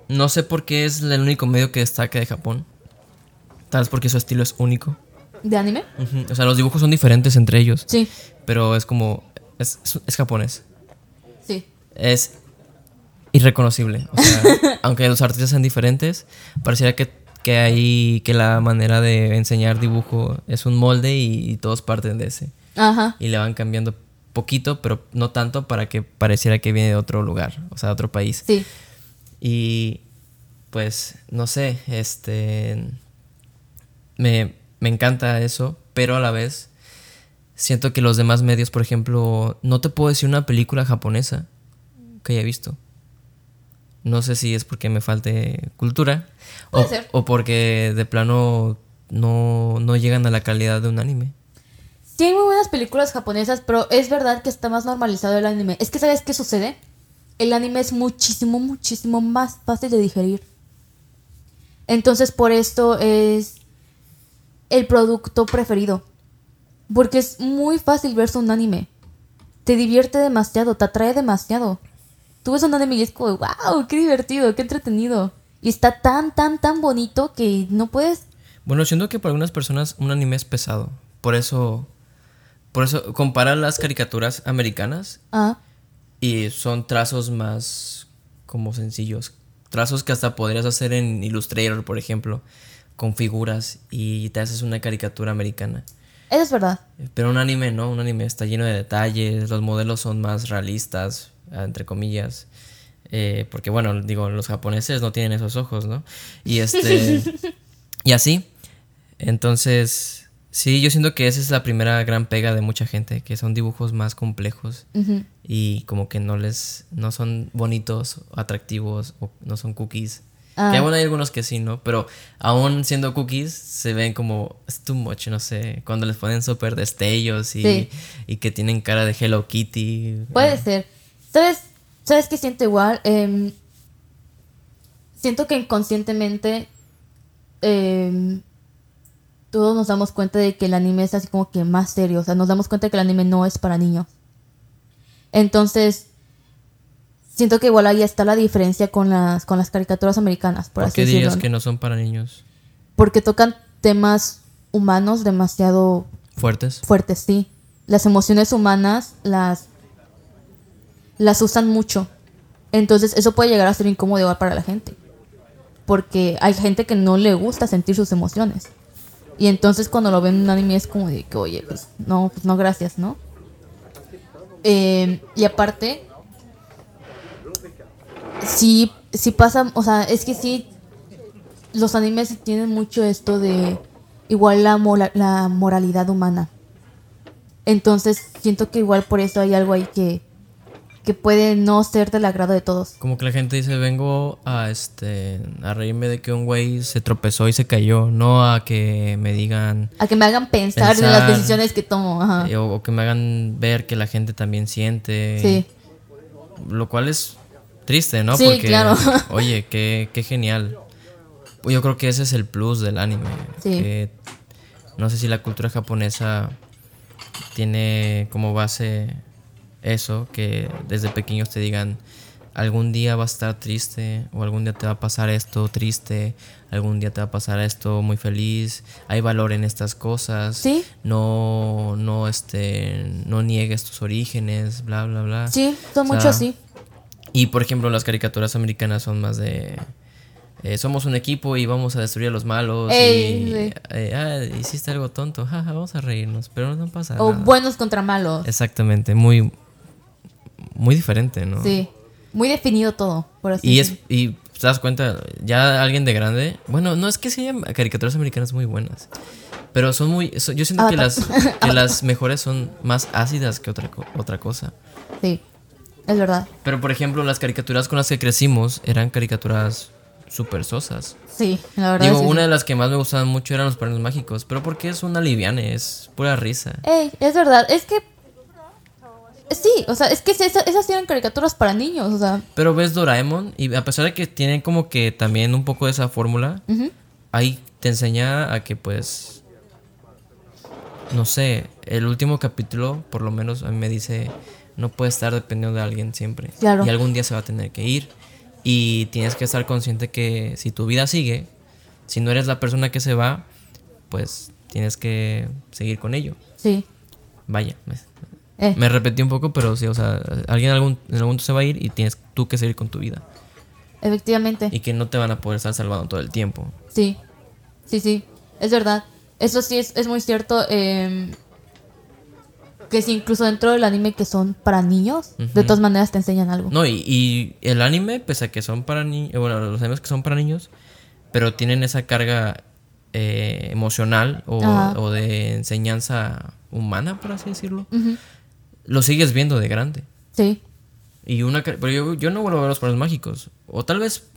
no sé por qué es el único medio que destaca de Japón. Tal vez porque su estilo es único. ¿De anime? O sea, los dibujos son diferentes entre ellos, Sí, pero es como es, es- es japonés. sí. Es irreconocible. O sea, [laughs] aunque los artistas sean diferentes, pareciera que, que hay que la manera de enseñar dibujo es un molde y, y todos parten de ese. Ajá. y le van cambiando poquito, pero no tanto para que pareciera que viene de otro lugar, o sea, de otro país. Sí. Y pues, no sé, este... Me, me encanta eso, pero a la vez siento que los demás medios, por ejemplo, no te puedo decir una película japonesa que haya visto. No sé si es porque me falte cultura o, o porque de plano no, no llegan a la calidad de un anime. Sí, hay muy buenas películas japonesas, pero es verdad que está más normalizado el anime. Es que, ¿sabes qué sucede? El anime es muchísimo, muchísimo más fácil de digerir. Entonces, por esto es el producto preferido. Porque es muy fácil verse un anime. Te divierte demasiado, te atrae demasiado. Tú ves un anime y es como, wow, qué divertido, qué entretenido. Y está tan, tan, tan bonito que no puedes. Bueno, siento que para algunas personas un anime es pesado. Por eso. Por eso compara las caricaturas americanas Ah, y son trazos más como sencillos. Trazos que hasta podrías hacer en Illustrator, por ejemplo, con figuras y te haces una caricatura americana. eso es verdad. Pero un anime no, un anime está lleno de detalles, los modelos son más realistas, entre comillas. Eh, porque bueno, digo, los japoneses no tienen esos ojos, ¿no? Y este. [laughs] y así. Entonces, sí, yo siento que esa es la primera gran pega de mucha gente, que son dibujos más complejos y como que no les. no son bonitos, atractivos, o no son cookies. Ah. Que bueno, hay algunos que sí, ¿no? Pero aún siendo cookies, se ven como. Es too much, no sé. Cuando les ponen súper destellos y, Sí. y que tienen cara de Hello Kitty. Puede ser. ¿Sabes? ¿Sabes qué siento igual? Em, siento que inconscientemente em, todos nos damos cuenta de que el anime es así como que más serio. O sea, nos damos cuenta de que el anime no es para niños. Entonces, siento que igual ahí está la diferencia con las, con las caricaturas americanas, por, ¿Por así qué decirlo. que no son para niños Porque tocan temas humanos demasiado fuertes? fuertes, sí. Las emociones humanas las, las usan mucho. Entonces eso puede llegar a ser incómodo igual para la gente. Porque hay gente que no le gusta sentir sus emociones. Y entonces cuando lo ven en un anime es como de que, oye, pues no, pues no, gracias, ¿no? Eh, y aparte, sí, sí pasa, o sea, es que sí, los animes tienen mucho esto de igual la, mola- la moralidad humana. Entonces siento que igual por eso hay algo ahí que, que puede no ser del agrado de todos. Como que la gente dice, vengo a este a reírme de que un güey se tropezó y se cayó, no a que me digan A que me hagan pensar, en las decisiones que tomo. Ajá. o, o que me hagan ver que la gente también siente. Sí, Lo cual es triste, ¿no? Sí, Porque, claro. [laughs] oye, qué, qué genial. Yo creo que ese es el plus del anime. Sí. que no sé si la cultura japonesa tiene como base eso, que desde pequeños te digan, algún día va a estar triste, o algún día te va a pasar esto triste, algún día te va a pasar esto muy feliz, hay valor en estas cosas, Sí. no, no, este, no niegues tus orígenes, bla, bla, bla. sí, son O sea, mucho así. Y por ejemplo, las caricaturas americanas son más de. eh, somos un equipo y vamos a destruir a los malos. Ey, y, sí. eh, ah, hiciste algo tonto, jaja, vamos a reírnos, pero no pasa O nada. buenos contra malos. Exactamente, muy. Muy diferente, ¿no? Sí, muy definido todo, por así Y es. decirlo. Y te das cuenta, ya alguien de grande. Bueno, no es que sean caricaturas americanas muy buenas. Pero son muy. yo siento que Avatar. las, que [laughs] las mejores son más ácidas que otra, otra cosa. Sí, es verdad. Pero por ejemplo, las caricaturas con las que crecimos eran caricaturas súper sosas. Sí, la verdad. Digo, sí, sí. una de las que más me gustaban mucho eran los perros mágicos, pero porque es una liviane, es pura risa. Ey, es verdad, es que... Sí, o sea, es que esas, esas eran caricaturas para niños, o sea... Pero ves Doraemon y a pesar de que tienen como que también un poco de esa fórmula, ahí te enseña a que pues no sé, el último capítulo por lo menos a mí me dice no puedes estar dependiendo de alguien siempre. Claro. Y algún día se va a tener que ir y tienes que estar consciente que si tu vida sigue, si no eres la persona que se va, pues tienes que seguir con ello. Sí. Vaya, me, Eh, me repetí un poco, pero sí, o sea, alguien algún, en algún momento se va a ir y tienes tú que seguir con tu vida. efectivamente. Y que no te van a poder estar salvando todo el tiempo. Sí, sí, sí, es verdad. Eso sí es, es muy cierto. eh, que sí, incluso dentro del anime que son para niños, de todas maneras te enseñan algo. No, y, y el anime, pese a que son para niños, bueno, los animes que son para niños, pero tienen esa carga eh, emocional o, de enseñanza humana, por así decirlo, lo sigues viendo de grande. Sí, Y una, pero yo, yo no vuelvo a ver los poderes mágicos. O tal vez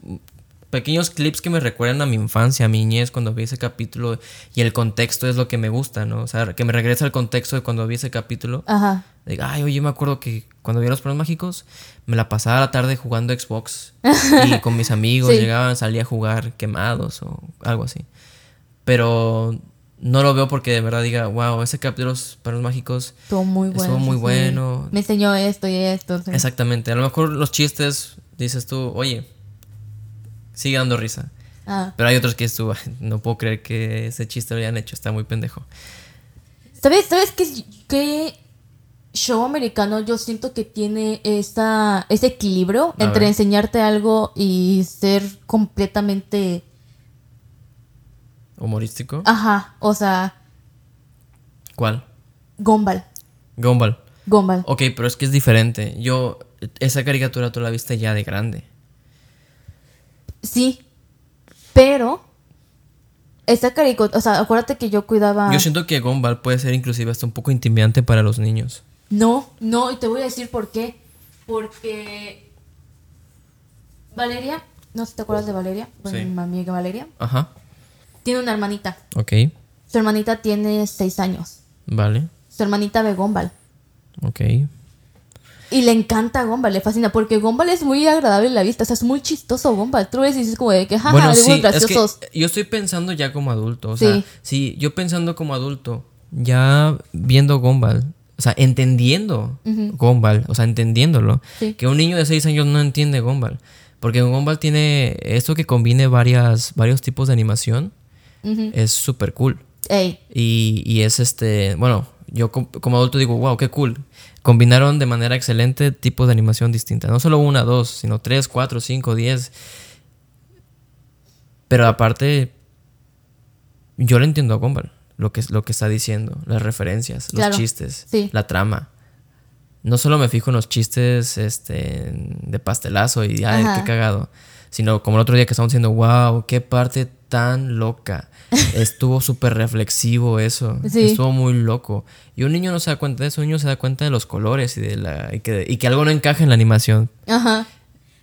pequeños clips que me recuerdan a mi infancia, a mi niñez cuando vi ese capítulo y el contexto es lo que me gusta, ¿no? O sea, que me regresa al contexto de cuando vi ese capítulo. Ajá. De, ay, oye, me acuerdo que cuando vi los Pueblos Mágicos, me la pasaba la tarde jugando Xbox [laughs] y con mis amigos Sí. llegaban, salía a jugar quemados o algo así. Pero no lo veo porque de verdad diga, wow, ese capítulo de los Pueblos Mágicos, Estuvo muy bueno. Estuvo muy sí. bueno. Me enseñó esto y esto. sí. exactamente. A lo mejor los chistes, dices tú, oye, sigue dando risa. Ah. Pero hay otros que tú, no puedo creer que ese chiste lo hayan hecho, está muy pendejo. ¿Sabes, ¿sabes qué, qué show americano yo siento que tiene esta, ese equilibrio A entre ver. enseñarte algo y ser completamente... ¿Humorístico? Ajá, o sea, ¿Cuál? Gumball. Gumball. Gumball. Ok, pero es que es diferente. Yo, esa caricatura tú la viste ya de grande. Sí, pero... Esta caricatura, o sea, acuérdate que yo cuidaba... Yo siento que Gumball puede ser inclusive hasta un poco intimidante para los niños. No, no, y te voy a decir por qué. Porque Valeria, no sé si te acuerdas de Valeria, bueno, Sí. mi amiga Valeria, Ajá. tiene una hermanita. Ok. Su hermanita tiene seis años. Vale. Su hermanita ve Gumball. Ok. Y le encanta Gumball, le fascina, porque Gumball es muy agradable en la vista, o sea, es muy chistoso Gumball. Tú ves y dices como de que, jaja, bueno, sí, es graciosos. que yo estoy pensando ya como adulto. O sea, Sí. sí, yo pensando como adulto, ya viendo Gumball, o sea, entendiendo Gumball, o sea, entendiéndolo, Sí. que un niño de 6 años no entiende Gumball. Porque Gumball tiene esto que combine varias, varios tipos de animación, es súper cool. Ey, Y, y es este, bueno, yo com- como adulto digo, wow, qué cool. Combinaron de manera excelente tipos de animación distintas. No solo una, dos, sino tres, cuatro, cinco, diez. Pero aparte, yo le entiendo a Gumball, lo que, lo que está diciendo, las referencias, los Claro, chistes, sí. la trama. No solo me fijo en los chistes este, de pastelazo y ay, Ajá. qué cagado, sino como el otro día que estamos diciendo, wow, qué parte tan loca. Estuvo súper reflexivo eso. [laughs] Sí. Estuvo muy loco. Y un niño no se da cuenta de eso, un niño se da cuenta de los colores y, de la, y, que, y que algo no encaja en la animación ajá.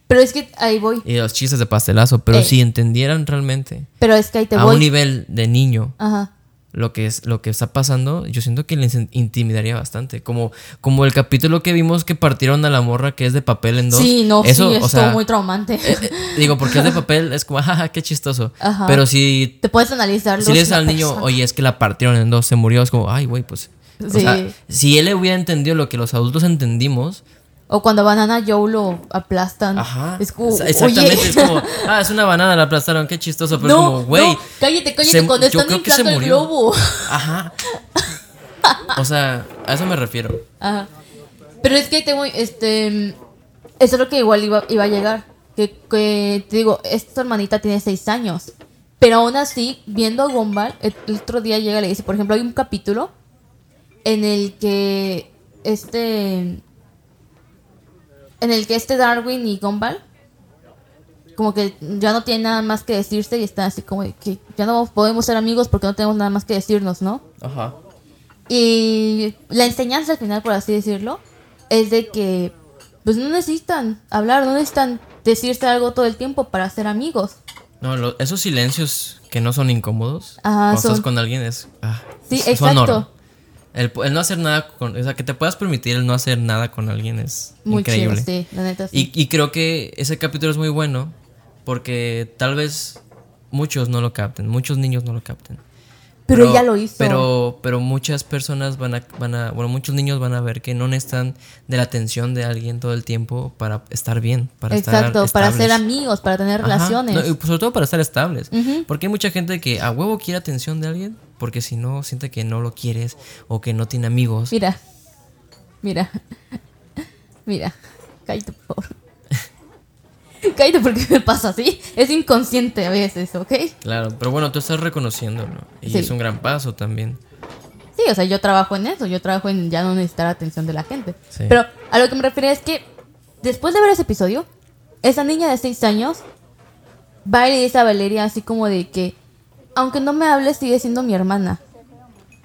Pero es que ahí voy, y los chistes de pastelazo. Pero Eh. si entendieran realmente pero es que ahí te a voy. un nivel de niño Ajá. Lo que es lo que está pasando, yo siento que les in- intimidaría bastante. Como, como el capítulo que vimos que partieron a la morra que es de papel en dos. Sí, no, Eso, sí, o estuvo sea, muy traumante. eh, eh, digo, porque es de [laughs] papel, es como, jaja, qué chistoso. Ajá. Pero si, te puedes analizar si le dices al niño, oye, es que la partieron en dos, se murió, es como, ay, güey, pues. O sea, si él hubiera entendido lo que los adultos entendimos, O cuando Banana Joe lo aplastan. ajá. Es como, Exa- Exactamente, oye. es como, [laughs] ah, es una banana, la aplastaron, qué chistoso, pero no, es como, güey. no, cállate, cállate se- cuando están inflando el globo. [laughs] Ajá. O sea, a eso me refiero. Ajá. Pero es que te voy, este, eso es lo que igual iba, iba a llegar. Que, que te digo, esta hermanita tiene seis años. Pero aún así, viendo a Gumball, el, el otro día llega y le dice, por ejemplo, hay un capítulo en el que este, en el que este Darwin y Gumball como que ya no tienen nada más que decirse y están así como que ya no podemos ser amigos porque no tenemos nada más que decirnos, ¿no? Ajá. Y la enseñanza al final, por así decirlo, es de que pues no necesitan hablar, no necesitan decirse algo todo el tiempo para ser amigos. No, lo- esos silencios que no son incómodos Ajá, cuando son- estás con alguien es. ah, Sí, son exacto. oro. El, el no hacer nada con. O sea, que te puedas permitir el no hacer nada con alguien es Muy increíble. chido, sí, la neta sí. Y, y creo que ese capítulo es muy bueno porque tal vez muchos no lo capten, muchos niños no lo capten. pero, ella lo hizo. Pero, pero muchas personas van a, van a, bueno, muchos niños van a ver que no necesitan de la atención de alguien todo el tiempo para estar bien, para Exacto, estar para ser amigos, para tener Ajá, relaciones. no, y sobre todo para estar estables. Ujú. Porque hay mucha gente que a huevo quiere atención de alguien, porque si no, siente que no lo quieres o que no tiene amigos. Mira, mira, [laughs] mira, cállate por favor. [laughs] cállate porque me pasa así. Es inconsciente a veces, ¿ok? Claro, pero bueno, tú estás reconociéndolo. Y Sí. es un gran paso también. Sí, o sea, yo trabajo en eso, yo trabajo en ya no necesitar atención de la gente. Sí. Pero a lo que me refiero es que después de ver ese episodio, esa niña de 6 años va y le dice a Valeria así como de que, aunque no me hables, sigue siendo mi hermana.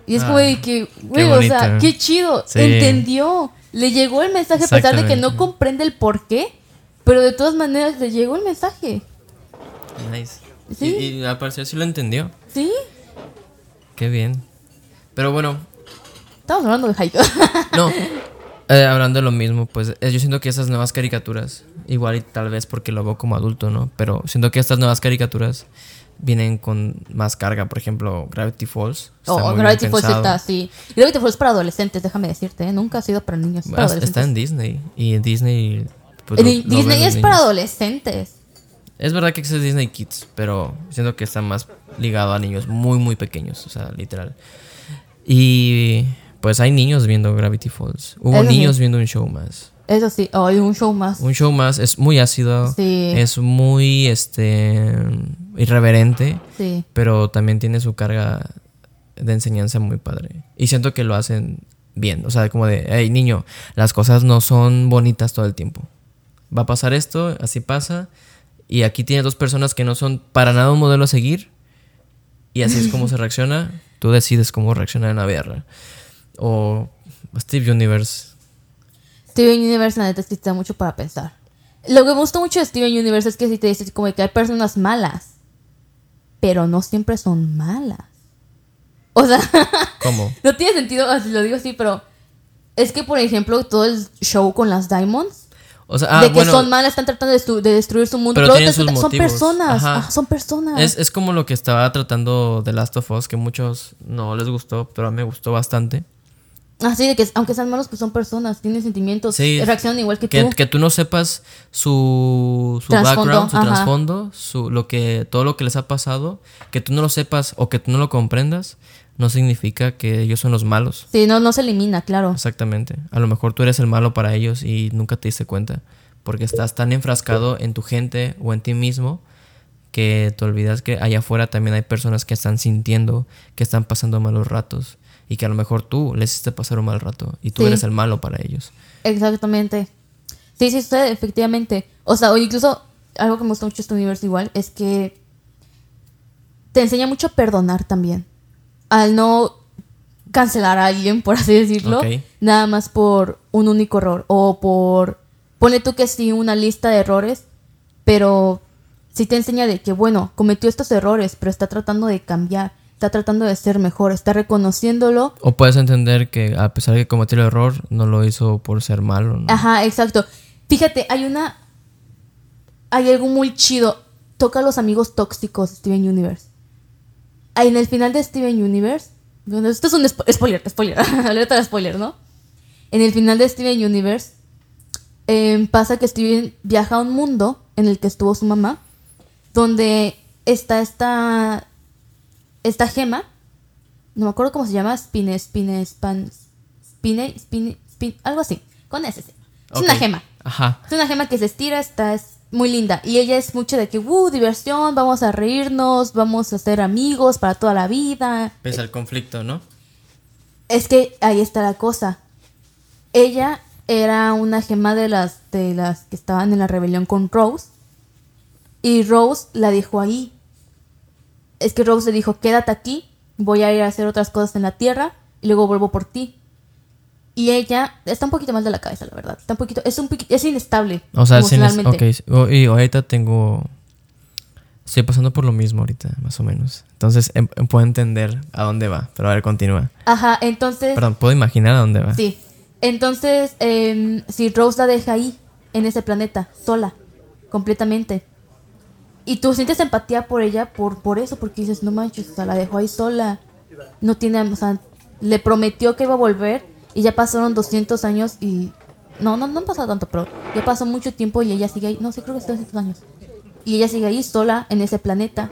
Y es como Ah, que, güey, o sea, qué chido, Sí. entendió. Le llegó el mensaje a pesar de que no comprende el por qué, pero de todas maneras le llegó el mensaje. Nice. Sí. Y, y al parecer sí lo entendió. ¿Sí? Qué bien. Pero bueno, Estamos hablando de Haikyuu. no. [laughs] eh, hablando de lo mismo, pues eh, yo siento que esas nuevas caricaturas, igual y tal vez porque lo veo como adulto, ¿no? Pero siento que estas nuevas caricaturas vienen con más carga. Por ejemplo, Gravity Falls. está Oh, muy bien Gravity Falls pensado. está así. Y Gravity Falls es para adolescentes, déjame decirte. ¿eh? Nunca ha sido para niños. para Ah, Está en Disney. Y en Disney. pues, En lo- Disney es para adolescentes. Es verdad que existe Disney Kids, pero siento que está más ligado a niños muy, muy pequeños, o sea, literal. Y pues hay niños viendo Gravity Falls. Hubo Eso sí. niños viendo un show más. Eso sí, oh, hay un show más. Un show más es muy ácido, Sí. es muy este irreverente, Sí. pero también tiene su carga de enseñanza muy padre. Y siento que lo hacen bien, o sea, como de, hey niño, las cosas no son bonitas todo el tiempo. Va a pasar esto, así pasa, y aquí tienes dos personas que no son para nada un modelo a seguir, y así es como se [laughs] reacciona. Tú decides cómo reaccionar en la real. O Steve Universe. Steven Universe, la neta, es que te da mucho para pensar. Lo que me gusta mucho de Steven Universe es que si te dices como que hay personas malas, pero no siempre son malas. O sea, [laughs] ¿Cómo? no tiene sentido, así lo digo así, pero es que, por ejemplo, todo el show con las Diamonds, O sea, ah, de que bueno, son malas, están tratando de, de destruir su mundo, Pero sus son personas, ah, son personas. Es, es como lo que estaba tratando The Last of Us, que muchos no les gustó, pero a mí me gustó bastante. Así de que, aunque sean malos, pues son personas, tienen sentimientos, Sí, reaccionan igual que, Que, tú. que tú no sepas su, su background, su trasfondo, su, lo que, todo lo que les ha pasado, que tú no lo sepas o que tú no lo comprendas, no significa que ellos son los malos. Sí, no, no se elimina, claro. Exactamente. A lo mejor tú eres el malo para ellos y nunca te diste cuenta. Porque estás tan enfrascado en tu gente o en ti mismo que te olvidas que allá afuera también hay personas que están sintiendo que están pasando malos ratos y que a lo mejor tú les hiciste pasar un mal rato y tú Sí. eres el malo para ellos. Exactamente. Sí, sí, sucede, efectivamente. O sea, o incluso algo que me gusta mucho este universo igual es que te enseña mucho a perdonar también. Al no cancelar a alguien, por así decirlo, Ok. nada más por un único error. O por, pone tú que sí, una lista de errores, pero sí te enseña de que, bueno, cometió estos errores, pero está tratando de cambiar, está tratando de ser mejor, está reconociéndolo O puedes entender que a pesar de que cometió el error, no lo hizo por ser malo. ¿no? Ajá, exacto. Fíjate, hay una. Hay algo muy chido. Toca a los amigos tóxicos de Steven Universe. En el final de Steven Universe. esto es un spo- spoiler, spoiler. [laughs] Alerta de spoiler, ¿no? En el final de Steven Universe. em, pasa que Steven viaja a un mundo en el que estuvo su mamá. Donde está esta. Esta gema. No me acuerdo cómo se llama. Spine, spine, span. Spine, spine, spine. Algo así. Con ese. Es una gema. Ajá. Es una gema que se estira, está es muy linda. Y ella es mucho de que, uh, diversión, vamos a reírnos, vamos a ser amigos para toda la vida. Pese al conflicto, ¿no? Es que ahí está la cosa. Ella era una gema de las, de las que estaban en la rebelión con Rose. Y Rose la dejó ahí. Es que Rose le dijo, quédate aquí, voy a ir a hacer otras cosas en la tierra y luego vuelvo por ti. Y ella está un poquito mal de la cabeza, la verdad. Está un poquito, es un es inestable. O sea, emocionalmente. ok. sí. O- Y ahorita tengo. Estoy pasando por lo mismo ahorita, más o menos. Entonces em- em- puedo entender a dónde va. Pero a ver, continúa. Ajá, entonces. Perdón, puedo imaginar a dónde va. Sí. Entonces, em, si Rose la deja ahí, en ese planeta, sola, completamente. Y tú sientes empatía por ella por, por eso, porque dices, no manches, o sea, la dejó ahí sola. No tiene, o sea, le prometió que iba a volver y ya pasaron 200 años y... No, no, no han pasado tanto, pero ya pasó mucho tiempo y ella sigue ahí. No sé, creo que es 200 años. Y ella sigue ahí sola en ese planeta.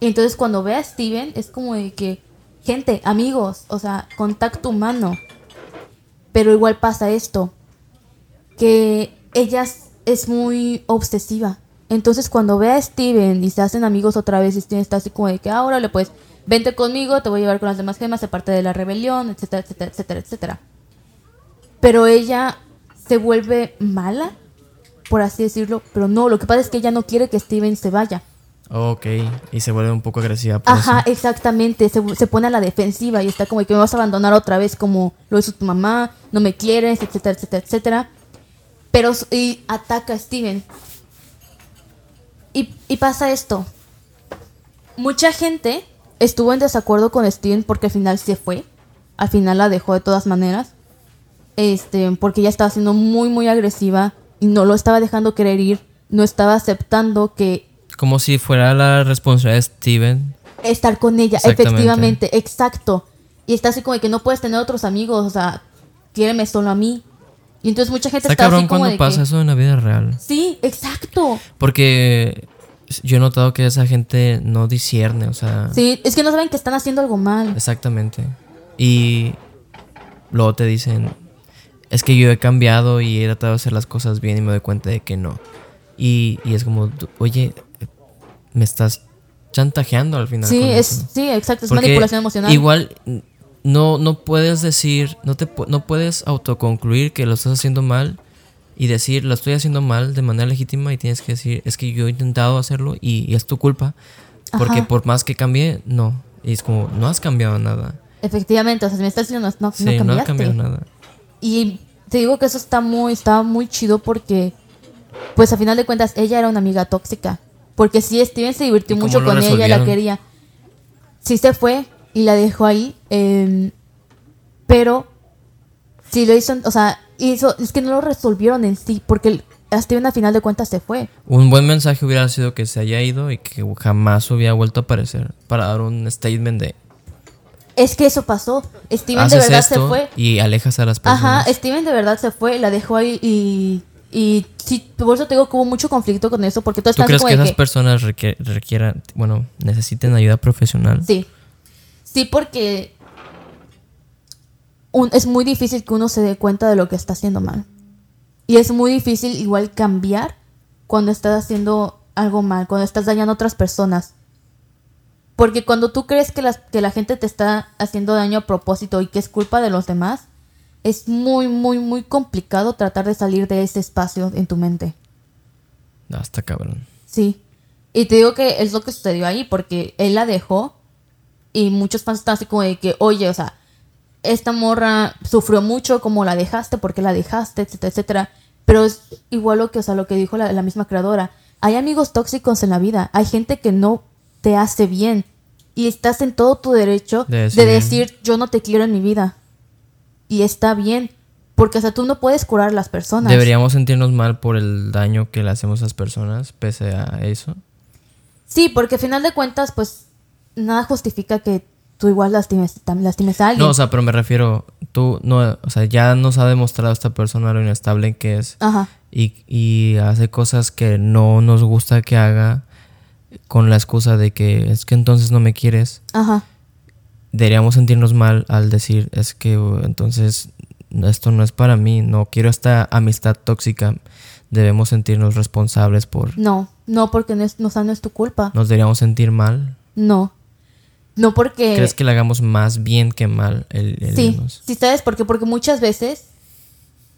Y entonces cuando ve a Steven, es como de que, gente, amigos, o sea, contacto humano. Pero igual pasa esto, que ella es- muy obsesiva. Entonces cuando ve a Steven y se hacen amigos otra vez, Steven está así como de que, ahora le pues, vente conmigo, te voy a llevar con las demás gemas, se parte de la rebelión, etcétera, etcétera, etcétera, etcétera. Pero ella se vuelve mala, por así decirlo, pero no, lo que pasa es que ella no quiere que Steven se vaya. Ok. Y se vuelve un poco agresiva por Ajá, eso. exactamente. Se, se pone a la defensiva y está como que me vas a abandonar otra vez como lo hizo tu mamá, no me quieres, etcétera, etcétera, etcétera. Pero y ataca a Steven. Y, y pasa esto. Mucha gente estuvo en desacuerdo con Steven porque al final se fue. Al final la dejó de todas maneras. Este, porque ella estaba siendo muy, muy agresiva y no lo estaba dejando querer ir. No estaba aceptando que Como si fuera la responsabilidad de Steven. estar con ella, efectivamente, exacto. Y está así como de que no puedes tener otros amigos, o sea, quiéreme solo a mí. Y entonces mucha gente Está está, cabrón así como cuando de pasa que, eso en la vida real. Sí, exacto. Porque yo he notado que esa gente no discierne, o sea. Sí, es que no saben que están haciendo algo mal. Exactamente. Y luego te dicen, es que yo he cambiado y he tratado de hacer las cosas bien y me doy cuenta de que no. Y, y es como, oye, me estás chantajeando al final. Sí, es, eso". sí, exacto, es manipulación emocional. Igual no, no puedes decir, no, te, no puedes autoconcluir que lo estás haciendo mal y decir, lo estoy haciendo mal de manera legítima y tienes que decir, es que yo he intentado hacerlo y, y es tu culpa. Porque Ajá. por más que cambie, no. Y es como, no has cambiado nada. Efectivamente, o sea, si me estás diciendo, no, no, Sí, no no, cambiaste. has cambiado nada. Y te digo que eso está muy, estaba muy chido porque, pues a final de cuentas, ella era una amiga tóxica. Porque sí, Steven se divirtió ¿Y cómo mucho con ella, la quería. Sí se fue y la dejó ahí. eh, pero sí lo hizo, o sea, hizo, es que no lo resolvieron en sí, porque Steven a final de cuentas se fue. Un buen mensaje hubiera sido que se haya ido y que jamás hubiera vuelto a aparecer para dar un statement de Es que eso pasó. Steven de verdad esto se fue. y alejas a las personas. Ajá, Steven de verdad se fue, la dejó ahí y. Y sí, por eso te digo que hubo mucho conflicto con eso, porque tú ¿Tú estás crees como que esas que- personas requier- requieran, bueno, necesiten ayuda profesional? Sí. Sí, porque un- es muy difícil que uno se dé cuenta de lo que está haciendo mal. Y es muy difícil igual cambiar cuando estás haciendo algo mal, cuando estás dañando a otras personas. Porque cuando tú crees que, las, que la gente te está haciendo daño a propósito y que es culpa de los demás, es muy, muy, muy complicado tratar de salir de ese espacio en tu mente. No, está cabrón. Sí. Y te digo que es lo que sucedió ahí, porque él la dejó y muchos fans están así como de que, oye, o sea, esta morra sufrió mucho, como la dejaste, porque la dejaste, etcétera, etcétera. Pero es igual lo que, o sea, lo que dijo la, la misma creadora. Hay amigos tóxicos en la vida, hay gente que no te hace bien y estás en todo tu derecho De de decir- decir, yo no te quiero en mi vida. Y está bien, porque, o sea, tú no puedes curar a las personas. ¿Deberíamos sentirnos mal por el daño que le hacemos a las personas pese a eso? Sí, porque al final de cuentas, pues nada justifica que tú igual lastimes, lastimes a alguien. No, o sea, pero me refiero, tú, no, o sea, ya nos ha demostrado esta persona lo inestable que es Ajá. y, y hace cosas que no nos gusta que haga con la excusa de que es que entonces no me quieres. Ajá. Deberíamos sentirnos mal al decir, es que uh, entonces esto no es para mí, no quiero esta amistad tóxica. Debemos sentirnos responsables por... No, no porque no es, no, o sea, no es tu culpa. Nos deberíamos sentir mal. No. No porque... ¿Crees que le hagamos más bien que mal el, el Sí, sí, ¿sabes por qué? Porque muchas veces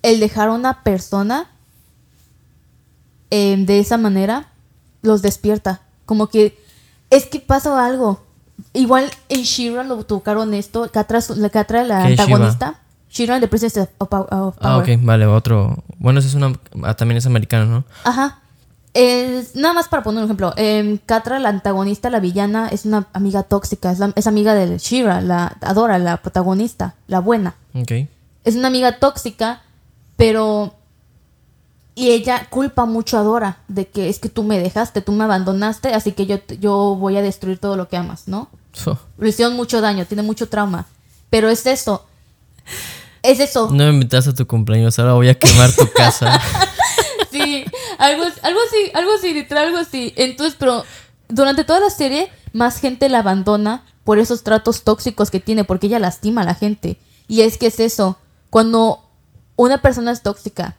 el dejar a una persona eh, de esa manera los despierta. Como que es que pasa algo. Igual en Shira lo tocaron esto, Catra, la Catra, la ¿Qué es antagonista. Shira de Princess of, of Ah, Power. ok, vale, otro. Bueno, ese es una. ah, también es americano, ¿no? Ajá. Es- nada más para poner un ejemplo. em, Catra, la antagonista, la villana, es una amiga tóxica. Es, la- es amiga de Shira, la adora, la protagonista, la buena. Ok. Es una amiga tóxica, pero. Y ella culpa mucho a Dora de que es que tú me dejaste, tú me abandonaste, así que yo, yo voy a destruir todo lo que amas, ¿no? Oh, Le hicieron mucho daño, tiene mucho trauma. Pero es eso. Es eso. No me invitaste a tu cumpleaños, ahora voy a quemar tu casa. [laughs] Algo, algo así, algo así, literal, algo así. Entonces, pero durante toda la serie, más gente la abandona por esos tratos tóxicos que tiene, porque ella lastima a la gente. Y es que es eso, cuando una persona es tóxica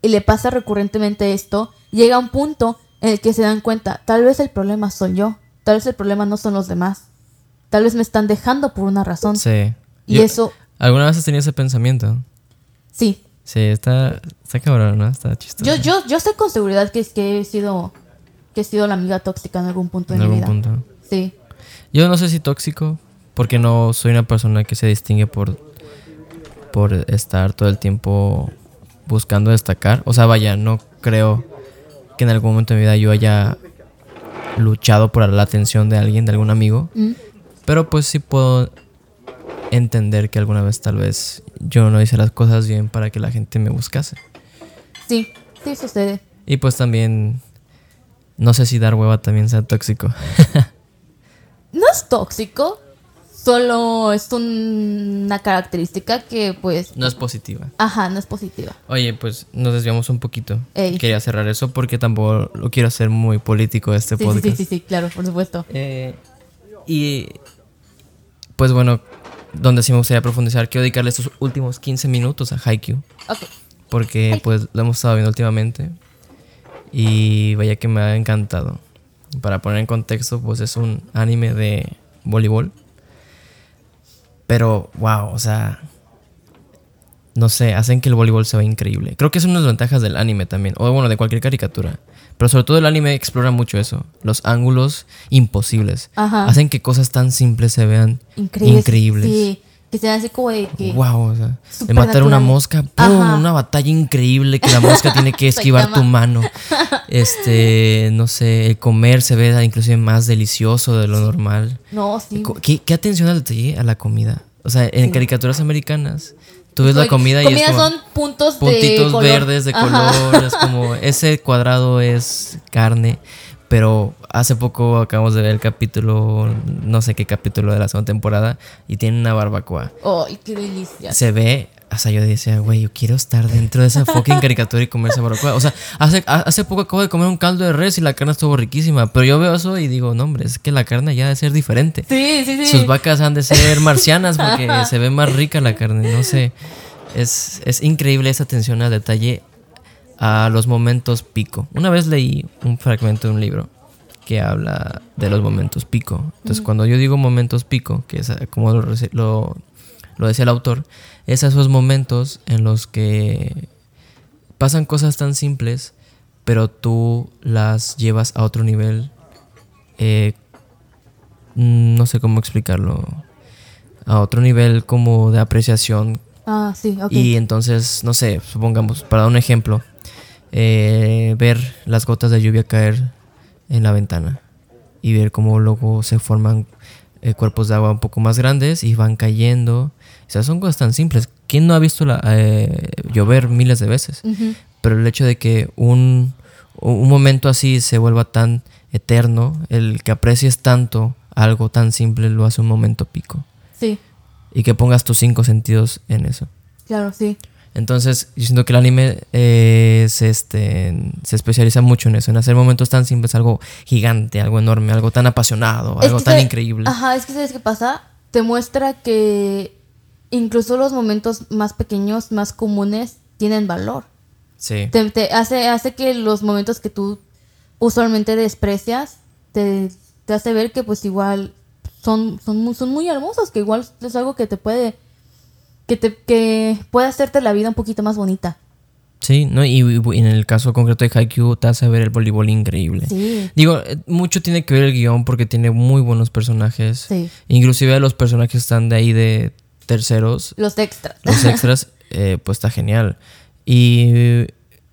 y le pasa recurrentemente esto, llega a un punto en el que se dan cuenta, tal vez el problema soy yo, tal vez el problema no son los demás, tal vez me están dejando por una razón. Sí. Y Yo- eso, ¿Alguna vez has tenido ese pensamiento? sí, Sí, está, está cabrón, ¿no? Está chistoso. yo, yo, yo sé con seguridad que, es que he sido que he sido la amiga tóxica en algún punto en de mi algún vida. punto. Sí. Yo no sé si tóxico, porque no soy una persona que se distingue por, por estar todo el tiempo buscando destacar. O sea, vaya, no creo que en algún momento de mi vida yo haya luchado por la atención de alguien, de algún amigo. Mm. Pero pues sí puedo entender que alguna vez tal vez yo no hice las cosas bien para que la gente me buscase. Sí, sí sucede. Y pues también no sé si dar hueva también sea tóxico. [laughs] No es tóxico, solo es un- una característica que pues... no es positiva. Ajá, no es positiva. Oye, pues nos desviamos un poquito. Ey. Quería cerrar eso porque tampoco lo quiero hacer muy político este Sí, sí, podcast. sí, sí, sí, claro, por supuesto. Eh, y pues bueno, donde sí me gustaría profundizar, quiero dedicarle estos últimos 15 minutos a Haikyuu. Ok. Porque pues lo hemos estado viendo últimamente. Y vaya que me ha encantado. Para poner en contexto, pues es un anime de voleibol. Pero, wow, o sea. No sé, hacen que el voleibol se vea increíble. Creo que es una de las ventajas del anime también. O bueno, de cualquier caricatura. Pero sobre todo el anime explora mucho eso. Los ángulos imposibles. Ajá. Hacen que cosas tan simples se vean Increíble. increíbles. Sí, que sean así como de que... Wow, o sea, de matar una mosca, ¡pum! Una batalla increíble que la mosca tiene que [laughs] esquivar tu mano. [laughs] Este, no sé, el comer se ve inclusive más delicioso de lo normal. No, sí. ¿Qué, qué atención al detalle a la comida? O sea, en Sí. caricaturas americanas, tú ves la comida y es comida como son puntos, de puntitos color. verdes de Ajá. color, es [laughs] como ese cuadrado es carne, pero hace poco acabamos de ver el capítulo, no sé qué capítulo de la segunda temporada y tiene una barbacoa Ay, qué delicia. se ve, o sea, yo decía, güey, yo quiero estar dentro de esa fucking caricatura y comer esa barbacoa. O sea, hace, ha- hace poco acabo de comer un caldo de res y la carne estuvo riquísima, pero yo veo eso y digo, no, hombre, es que la carne ya debe ser diferente. Sí, sí, sí. Sus vacas han de ser marcianas porque se ve más rica la carne, no sé. Es, es increíble esa atención al detalle a los momentos pico. Una vez leí un fragmento de un libro que habla de los momentos pico. Entonces, cuando yo digo momentos pico, que es como lo, lo, lo decía el autor, es esos momentos en los que pasan cosas tan simples, pero tú las llevas a otro nivel. eh, no sé cómo explicarlo. A otro nivel como de apreciación Ah, sí, ok. y entonces, no sé, supongamos, para dar un ejemplo, eh, ver las gotas de lluvia caer en la ventana y ver cómo luego se forman eh, cuerpos de agua un poco más grandes y van cayendo. O sea, son cosas tan simples. ¿Quién no ha visto la, eh, llover miles de veces? Pero el hecho de que un, un momento así se vuelva tan eterno, el que aprecies tanto algo tan simple lo hace un momento pico. Sí, Y que pongas tus cinco sentidos en eso. claro, sí. Entonces, yo siento que el anime eh, se, este, se especializa mucho en eso, en hacer momentos tan simples, algo gigante, algo enorme, algo tan apasionado, Es algo tan increíble. Ajá, es que ¿sabes qué pasa? Te muestra que incluso los momentos más pequeños, más comunes, tienen valor. Sí. Te, te hace, hace que los momentos que tú usualmente desprecias, te, te hace ver que pues igual son, son, muy, son muy hermosos, que igual es algo que te puede, que te, que puede hacerte la vida un poquito más bonita. Sí, ¿no? Y, y en el caso concreto de Haikyuu te hace ver el voleibol increíble. Sí, Digo, eh, mucho tiene que ver el guion porque tiene muy buenos personajes. sí. Inclusive los personajes están de ahí de terceros, Los extras. los [laughs] extras, eh, pues está genial. Y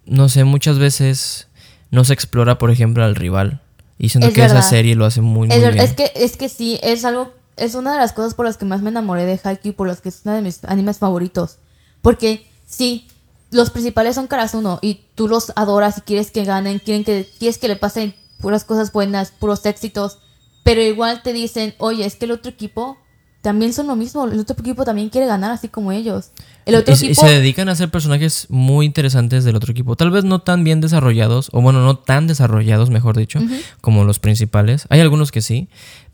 no sé, muchas veces no se explora, por ejemplo, al rival. Y siento Es que esa serie lo hace muy, muy Es, bien. es que, es que sí, es algo, es una de las cosas por las que más me enamoré de Haikyuu, por las que es uno de mis animes favoritos. Porque sí, los principales son Karasuno y tú los adoras y quieres que ganen, quieren que, quieres que le pasen puras cosas buenas, puros éxitos, pero igual te dicen, oye, es que el otro equipo también son lo mismo, el otro equipo también quiere ganar así como ellos. El otro y, equipo... se dedican a ser personajes muy interesantes del otro equipo. Tal vez no tan bien desarrollados, o bueno, no tan desarrollados, mejor dicho, como los principales. Hay algunos que sí,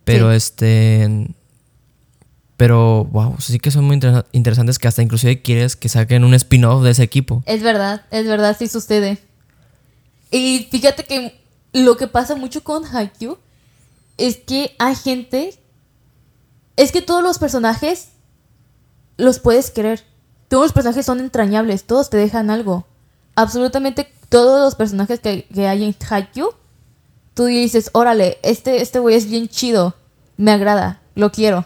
pero Sí. este. Pero, wow, sí que son muy interesa- interesantes que hasta inclusive quieres que saquen un spin-off de ese equipo. Es verdad, es verdad, sí sucede. Y fíjate que lo que pasa mucho con Haikyuu es que hay gente. Es que todos los personajes los puedes querer. Todos los personajes son entrañables, todos te dejan algo. Absolutamente todos los personajes que, que hay en Haikyuu, tú dices, órale, este este güey es bien chido, me agrada, lo quiero.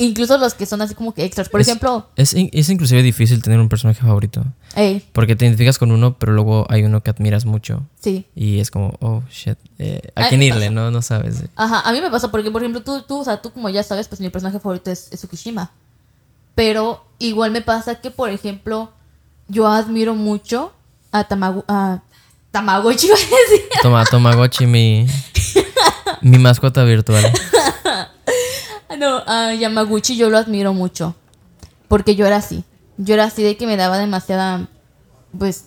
Incluso los que son así como que extras. Por Es- ejemplo, Es, es inclusive difícil tener un personaje favorito. ey, Porque te identificas con uno, pero luego hay uno que admiras mucho. sí. Y es como, oh, shit. eh, ¿A quién irle? pasa. No, no sabes. Ajá, a mí me pasa porque, por ejemplo, tú, tú, o sea, tú como ya sabes, pues mi personaje favorito es, es Tsukishima. Pero igual me pasa que, por ejemplo, yo admiro mucho a Tamago... A Tamagotchi, [laughs] iba a decir. Toma, Tamagotchi, mi, mi mascota virtual. [laughs] No, a Yamaguchi yo lo admiro mucho. Porque yo era así. Yo era así de que me daba demasiada, pues,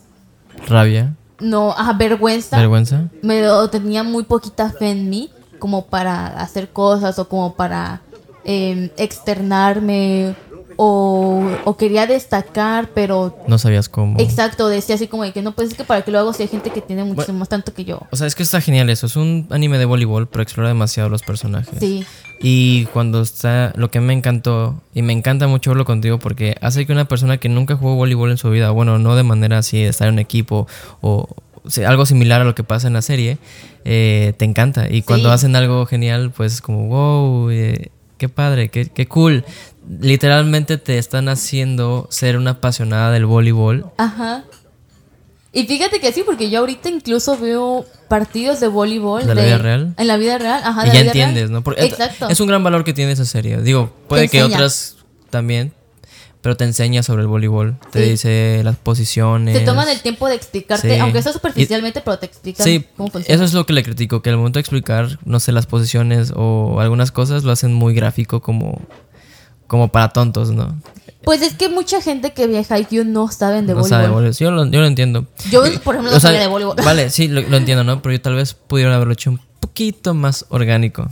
Rabia, no, ajá, vergüenza. vergüenza. me tenía muy poquita fe en mí como para hacer cosas o como para em, externarme o, o quería destacar, pero No sabías cómo. exacto, decía así como de que no, pues es que para qué lo hago si hay gente que tiene muchísimo más tanto que yo. O sea, es que está genial eso. Es un anime de voleibol, pero explora demasiado los personajes. Sí, Y cuando está, lo que me encantó, y me encanta mucho verlo contigo, porque hace que una persona que nunca jugó voleibol en su vida, bueno, no de manera así, de estar en un equipo o, algo similar a lo que pasa en la serie, eh, te encanta. Y cuando Sí. hacen algo genial, pues es como, wow, eh, qué padre, qué, qué cool. Literalmente te están haciendo ser una apasionada del voleibol. ajá. Y fíjate que sí, porque yo ahorita incluso veo partidos de voleibol. ¿De la vida real? En la vida real, ajá. y ya real. entiendes, ¿no? Porque Exacto. es un gran valor que tiene esa serie. Digo, puede que otras también, pero te enseña sobre el voleibol. Te dice las posiciones. Te toman el tiempo de explicarte, Sí. aunque sea superficialmente, pero te explican Sí, cómo funciona. eso es lo que le critico, que al momento de explicar, no sé, las posiciones o algunas cosas lo hacen muy gráfico como, como para tontos, ¿no? Pues es que mucha gente que ve Haikyuu no saben de no voleibol. sabe voleibol. Sí, yo lo, yo lo entiendo. Yo, por ejemplo, no O sabía de voleibol. [laughs] Vale, sí, lo, lo entiendo, ¿no? Pero yo tal vez pudieron haberlo hecho un poquito más orgánico.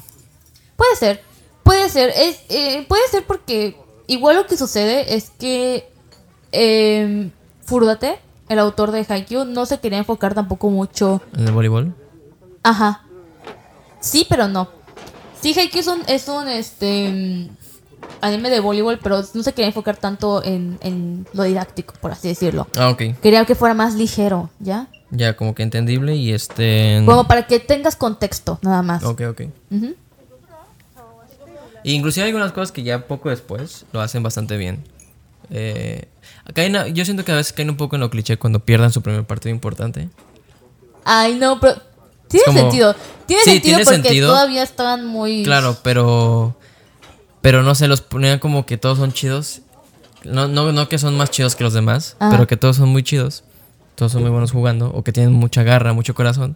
Puede ser, puede ser. Es, eh, puede ser porque igual lo que sucede es que eh, el autor de Haikyuu, no se quería enfocar tampoco mucho. En el voleibol. Ajá. Sí, pero no. Sí, Haikyuu es un, es un este, anime de voleibol, pero no se quería enfocar tanto en, en lo didáctico, por así decirlo. Ah, ok. Quería que fuera más ligero, ¿ya? Ya, como que entendible y este... Como para que tengas contexto, nada más. Ok, ok. Ujú. Y inclusive hay algunas cosas que ya poco después lo hacen bastante bien. Eh, una- yo siento que a veces caen un poco en lo cliché cuando pierdan su primer partido importante. Ay, no, pero tiene como- sentido. Tiene Sí, sentido tiene porque sentido. todavía estaban muy. Claro, pero... Pero no se los ponían como que todos son chidos. No, no, no que son más chidos que los demás, Ajá. pero que todos son muy chidos. Todos son muy buenos jugando o que tienen mucha garra, mucho corazón,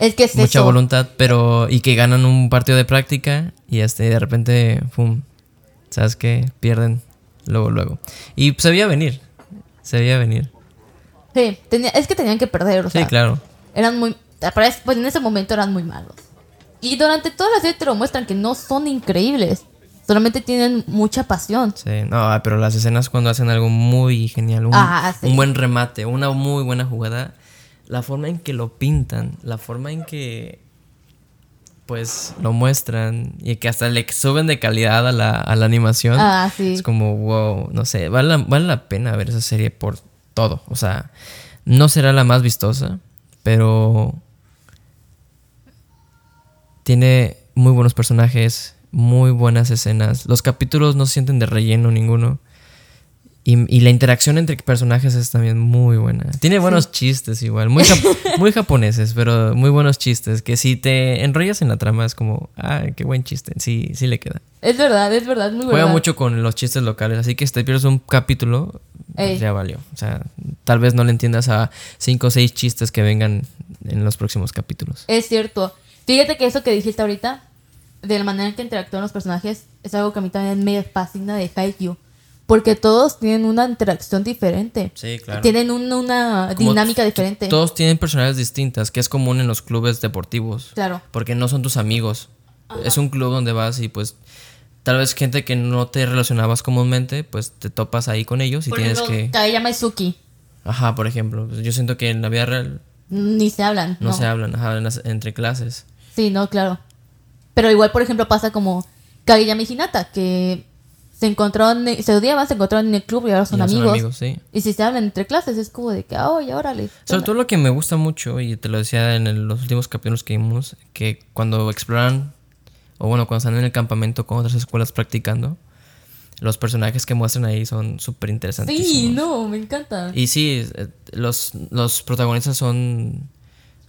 Es que es mucha eso. voluntad, pero... Y que ganan un partido de práctica y este, de repente, pum, ¿sabes qué? Pierden luego, luego. Y se veía venir, se veía venir. Sí, tenía- es que tenían que perder, o Sí, sea. claro. Eran muy. Pues en ese momento eran muy malos. Y durante toda la serie te lo muestran que no son increíbles. Solamente tienen mucha pasión. Sí, no, pero las escenas cuando hacen algo muy genial, un, Ah, sí. un buen remate, una muy buena jugada, la forma en que lo pintan, la forma en que pues lo muestran y que hasta le suben de calidad a la, a la animación. Ah, sí. Es como, wow, no sé, vale la, vale la pena ver esa serie por todo. O sea, no será la más vistosa, pero tiene muy buenos personajes, muy buenas escenas. Los capítulos no se sienten de relleno ninguno. Y, y la interacción entre personajes es también muy buena. Tiene buenos chistes igual, muy, jap- [laughs] muy japoneses, pero muy buenos chistes. Que si te enrollas en la trama es como, ah, qué buen chiste. Sí, sí le queda. Es verdad, es verdad, muy Juega verdad. mucho con los chistes locales, así que si te pierdes un capítulo, pues ya valió. O sea, tal vez no le entiendas a cinco o seis chistes que vengan en los próximos capítulos. Es cierto. Fíjate que eso que dijiste ahorita, de la manera en que interactúan los personajes, es algo que a mí también me fascina de Haikyuu. Porque todos tienen una interacción diferente. Sí, claro. Tienen un- una Como dinámica diferente. Todos tienen personalidades distintas, que es común en los clubes deportivos. Claro. Porque no son tus amigos. Es un club donde vas y pues tal vez gente que no te relacionabas comúnmente, pues te topas ahí con ellos y Por tienes ejemplo, que... Kageyama y Suki. Ajá, por ejemplo. pues, Yo siento que en la vida real Ni se hablan. no, No, se hablan ajá, en las- entre clases. Sí, no, claro. Pero igual, por ejemplo, pasa como Kageyama y Hinata, que se encontraron, se odiaban, se encontraron en el club y ahora son Y amigos. sí. Y si se hablan entre clases, es como de que, ah, oye, órale. Sobre todo lo que me gusta mucho, y te lo decía en el- los últimos capítulos que vimos, que cuando exploran, o bueno, cuando están en el campamento con otras escuelas practicando, los personajes que muestran ahí son súper interesantes. Sí, no, me encanta. Y sí, eh, los, los protagonistas son,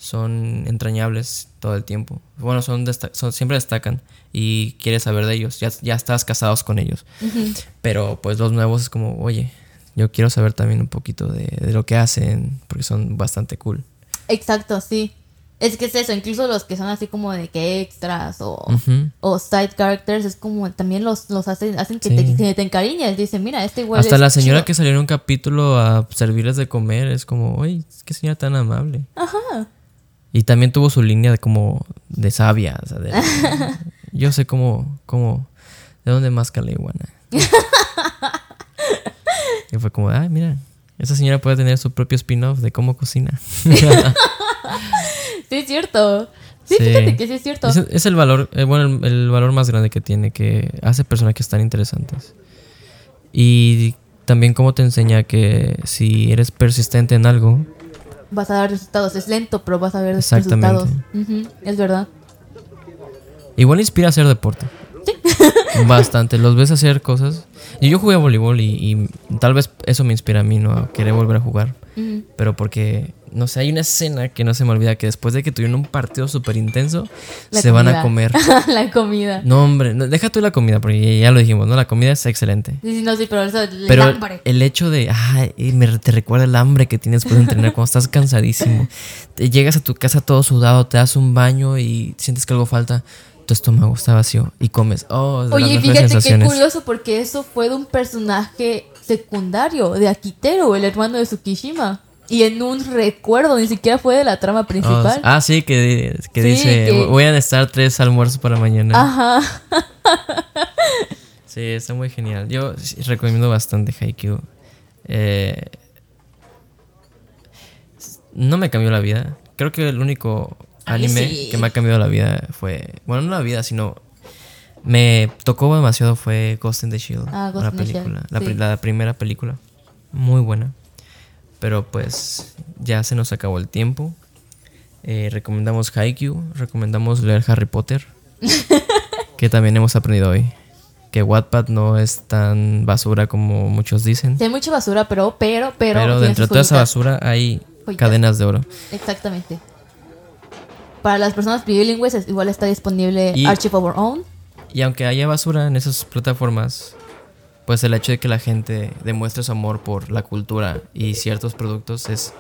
son entrañables todo el tiempo. Bueno, son, desta- son siempre destacan y quieres saber de ellos. Ya, ya estás casados con ellos. Pero pues los nuevos es como, oye, yo quiero saber también un poquito de, de lo que hacen porque son bastante cool. Exacto, sí. Es que es eso, incluso los que son así como de que extras o, o side characters, es como también los, los hacen, hacen que, Sí. te, que te encariñes. Dicen, mira, este güey. Hasta es la señora chido". que salió en un capítulo a servirles de comer es como, oye, qué señora tan amable. Ajá. Y también tuvo su línea de como de sabia. o sea, de- [laughs] yo sé cómo, cómo, de dónde más la iguana. [laughs] y fue como, ay, mira, esa señora puede tener su propio spin-off de cómo cocina. [laughs] Sí, es cierto. Sí, Sí. fíjate que sí es cierto. Es, es el valor, eh, bueno, el, el valor más grande que tiene, que hace personajes tan interesantes. Y también cómo te enseña que si eres persistente en algo, Vas a dar resultados. Es lento, pero vas a ver resultados. Ujú, Es verdad. igual inspira a hacer deporte. [laughs] Bastante, los ves hacer cosas. Y yo jugué a voleibol y, y tal vez eso me inspira a mí, ¿no? A querer volver a jugar. Pero porque, no sé, hay una escena que no se me olvida, que después de que tuvieron un partido súper intenso, La se van a comer. [laughs] la comida. No, hombre, no, deja tú la comida, porque ya lo dijimos, ¿no? La comida es excelente. Sí, sí, no, sí, pero eso, el Pero hambre. el hecho de, ay, me, te recuerda el hambre que tienes después de entrenar cuando estás cansadísimo. [laughs] Te llegas a tu casa todo sudado, te das un baño y sientes que algo falta. Tu estómago está vacío y comes. Oh, Oye, fíjate qué curioso porque eso fue de un personaje secundario de Akitero, el hermano de Tsukishima. Y en un recuerdo, ni siquiera fue de la trama Oh, principal. ah, sí, que, que Sí, dice, que- voy a necesitar tres almuerzos para mañana. Ajá. [laughs] Sí, está muy genial. Yo recomiendo bastante Haikyuu. Eh, no me cambió la vida. Creo que el único anime sí. que me ha cambiado la vida fue. Bueno, no la vida, sino. Me tocó demasiado fue Ghost in the Shield. Ah, Ghost la in the película. La, sí. pri- la primera película. Muy buena. Pero pues ya se nos acabó el tiempo. Eh, recomendamos Haikyuu. Recomendamos leer Harry Potter. [laughs] que también hemos aprendido hoy. Que Wattpad no es tan basura como muchos dicen. Sí, hay mucha basura, pero, pero, pero. Pero dentro de toda esa basura hay Joyitas. cadenas de oro. Exactamente. Para las personas bilingües, es- igual está disponible Y- Archive of Our Own. Y aunque haya basura en esas plataformas, pues el hecho de que la gente demuestre su amor por la cultura y ciertos productos es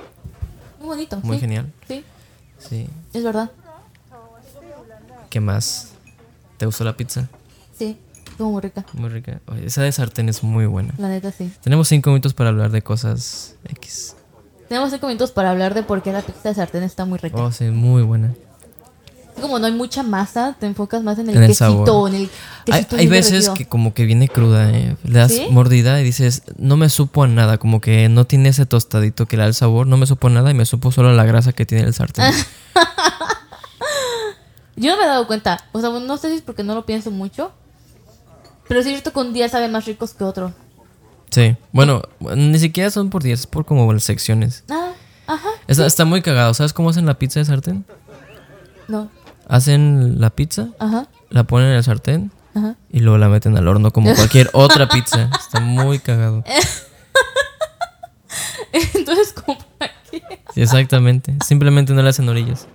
Muy bonito. muy sí. genial. Sí, Sí. es verdad. ¿Qué más? ¿Te gustó la pizza? Sí, estuvo muy rica. Muy rica. Oye, esa de sartén es muy buena. La neta, sí. Tenemos cinco minutos para hablar de cosas X. Tenemos cinco minutos para hablar de por qué la pizza de sartén está muy rica. Oh, sí, muy buena. Como no hay mucha masa, te enfocas más en el En el quesito, sabor. en el Hay, quesito hay bien veces derretido. que como que viene cruda, eh. le das ¿Sí? mordida y dices, no me supo a nada, como que no tiene ese tostadito que le da el sabor, no me supo a nada y me supo solo a la grasa que tiene el sartén. [laughs] Yo no me he dado cuenta. O sea, no sé si es porque no lo pienso mucho. Pero es cierto que un día saben más ricos que otro. sí, bueno, ni siquiera son por días, es por como las secciones. Ah, ajá. Está, está muy cagado, ¿sabes cómo hacen la pizza de sartén? No. Hacen la pizza, Ajá. la ponen en el sartén Ajá. y luego la meten al horno como cualquier [laughs] otra pizza. Está muy cagado. [laughs] Entonces, ¿cómo? Sí, exactamente. Simplemente no le hacen orillas.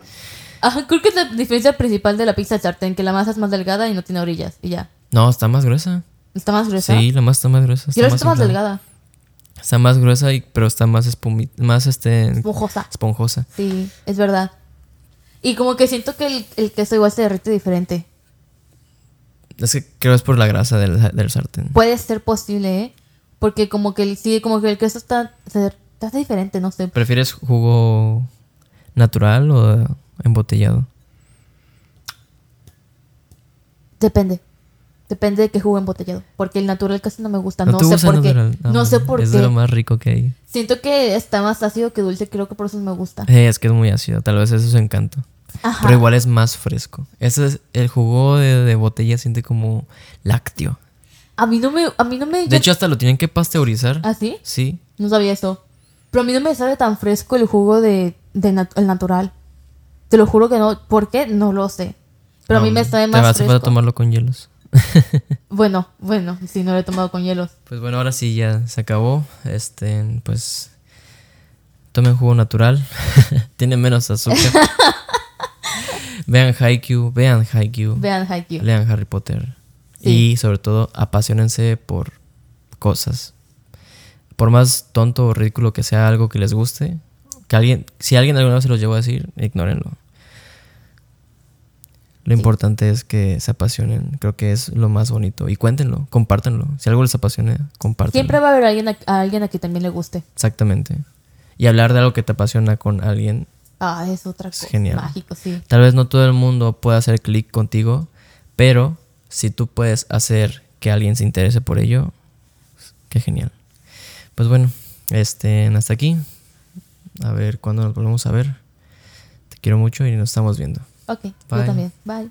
Ajá, creo que es la diferencia principal de la pizza de sartén, que la masa es más delgada y no tiene orillas. Y ya. No, está más gruesa. Está más gruesa. Sí, la masa está más gruesa. Y ahora está más delgada. Está más gruesa, y, pero está más espumi más este Esponjosa. esponjosa. Sí, es verdad. Y como que siento que el, el queso igual se derrite diferente. Es que creo es por la grasa del, del sartén. Puede ser posible, ¿eh? Porque como que el, sí, como que el queso está, se, está diferente, no sé. ¿Prefieres jugo natural o embotellado? Depende. Depende de qué jugo embotellado. Porque el natural casi no me gusta. No, te sé por qué. No, sé por Es qué. de lo más rico que hay. Siento que está más ácido que dulce. Creo que por eso me gusta. Eh, es que es muy ácido, tal vez eso es su encanto. Ajá. Pero igual es más fresco. Ese es el jugo de, de botella siente como lácteo. A mí no me... A mí no me De hecho, hasta lo tienen que pasteurizar. ¿Ah, sí? Sí. No sabía eso. Pero a mí no me sabe tan fresco el jugo de, de nat- el natural. Te lo juro que no. ¿Por qué? No lo sé. Pero a mí me sabe Te más va a hacer fresco. falta tomarlo con hielos. [laughs] bueno, bueno, si no lo he tomado con hielos. Pues bueno, ahora sí ya se acabó. Este, pues tomen jugo natural. [laughs] Tiene menos azúcar. [laughs] vean Haikyuu, vean Haikyuu. Vean Haikyuu. Lean Harry Potter. Sí. Y sobre todo, apasionense por cosas. Por más tonto o ridículo que sea algo que les guste, que alguien, si alguien alguna vez se los llevó a decir, ignórenlo. Lo Sí. importante es que se apasionen. Creo que es lo más bonito. Y cuéntenlo, compártanlo. Si algo les apasiona, compártanlo. Siempre va a haber alguien a, a alguien a quien también le guste. Exactamente. Y hablar de algo que te apasiona con alguien. Ah, es otra cosa. genial. Mágico, sí. Tal vez no todo el mundo pueda hacer clic contigo, pero si tú puedes hacer que alguien se interese por ello, qué genial. Pues bueno, este, hasta aquí. A ver cuándo nos volvemos a ver. Te quiero mucho y nos estamos viendo. Ok, yo Bye. también. Bye.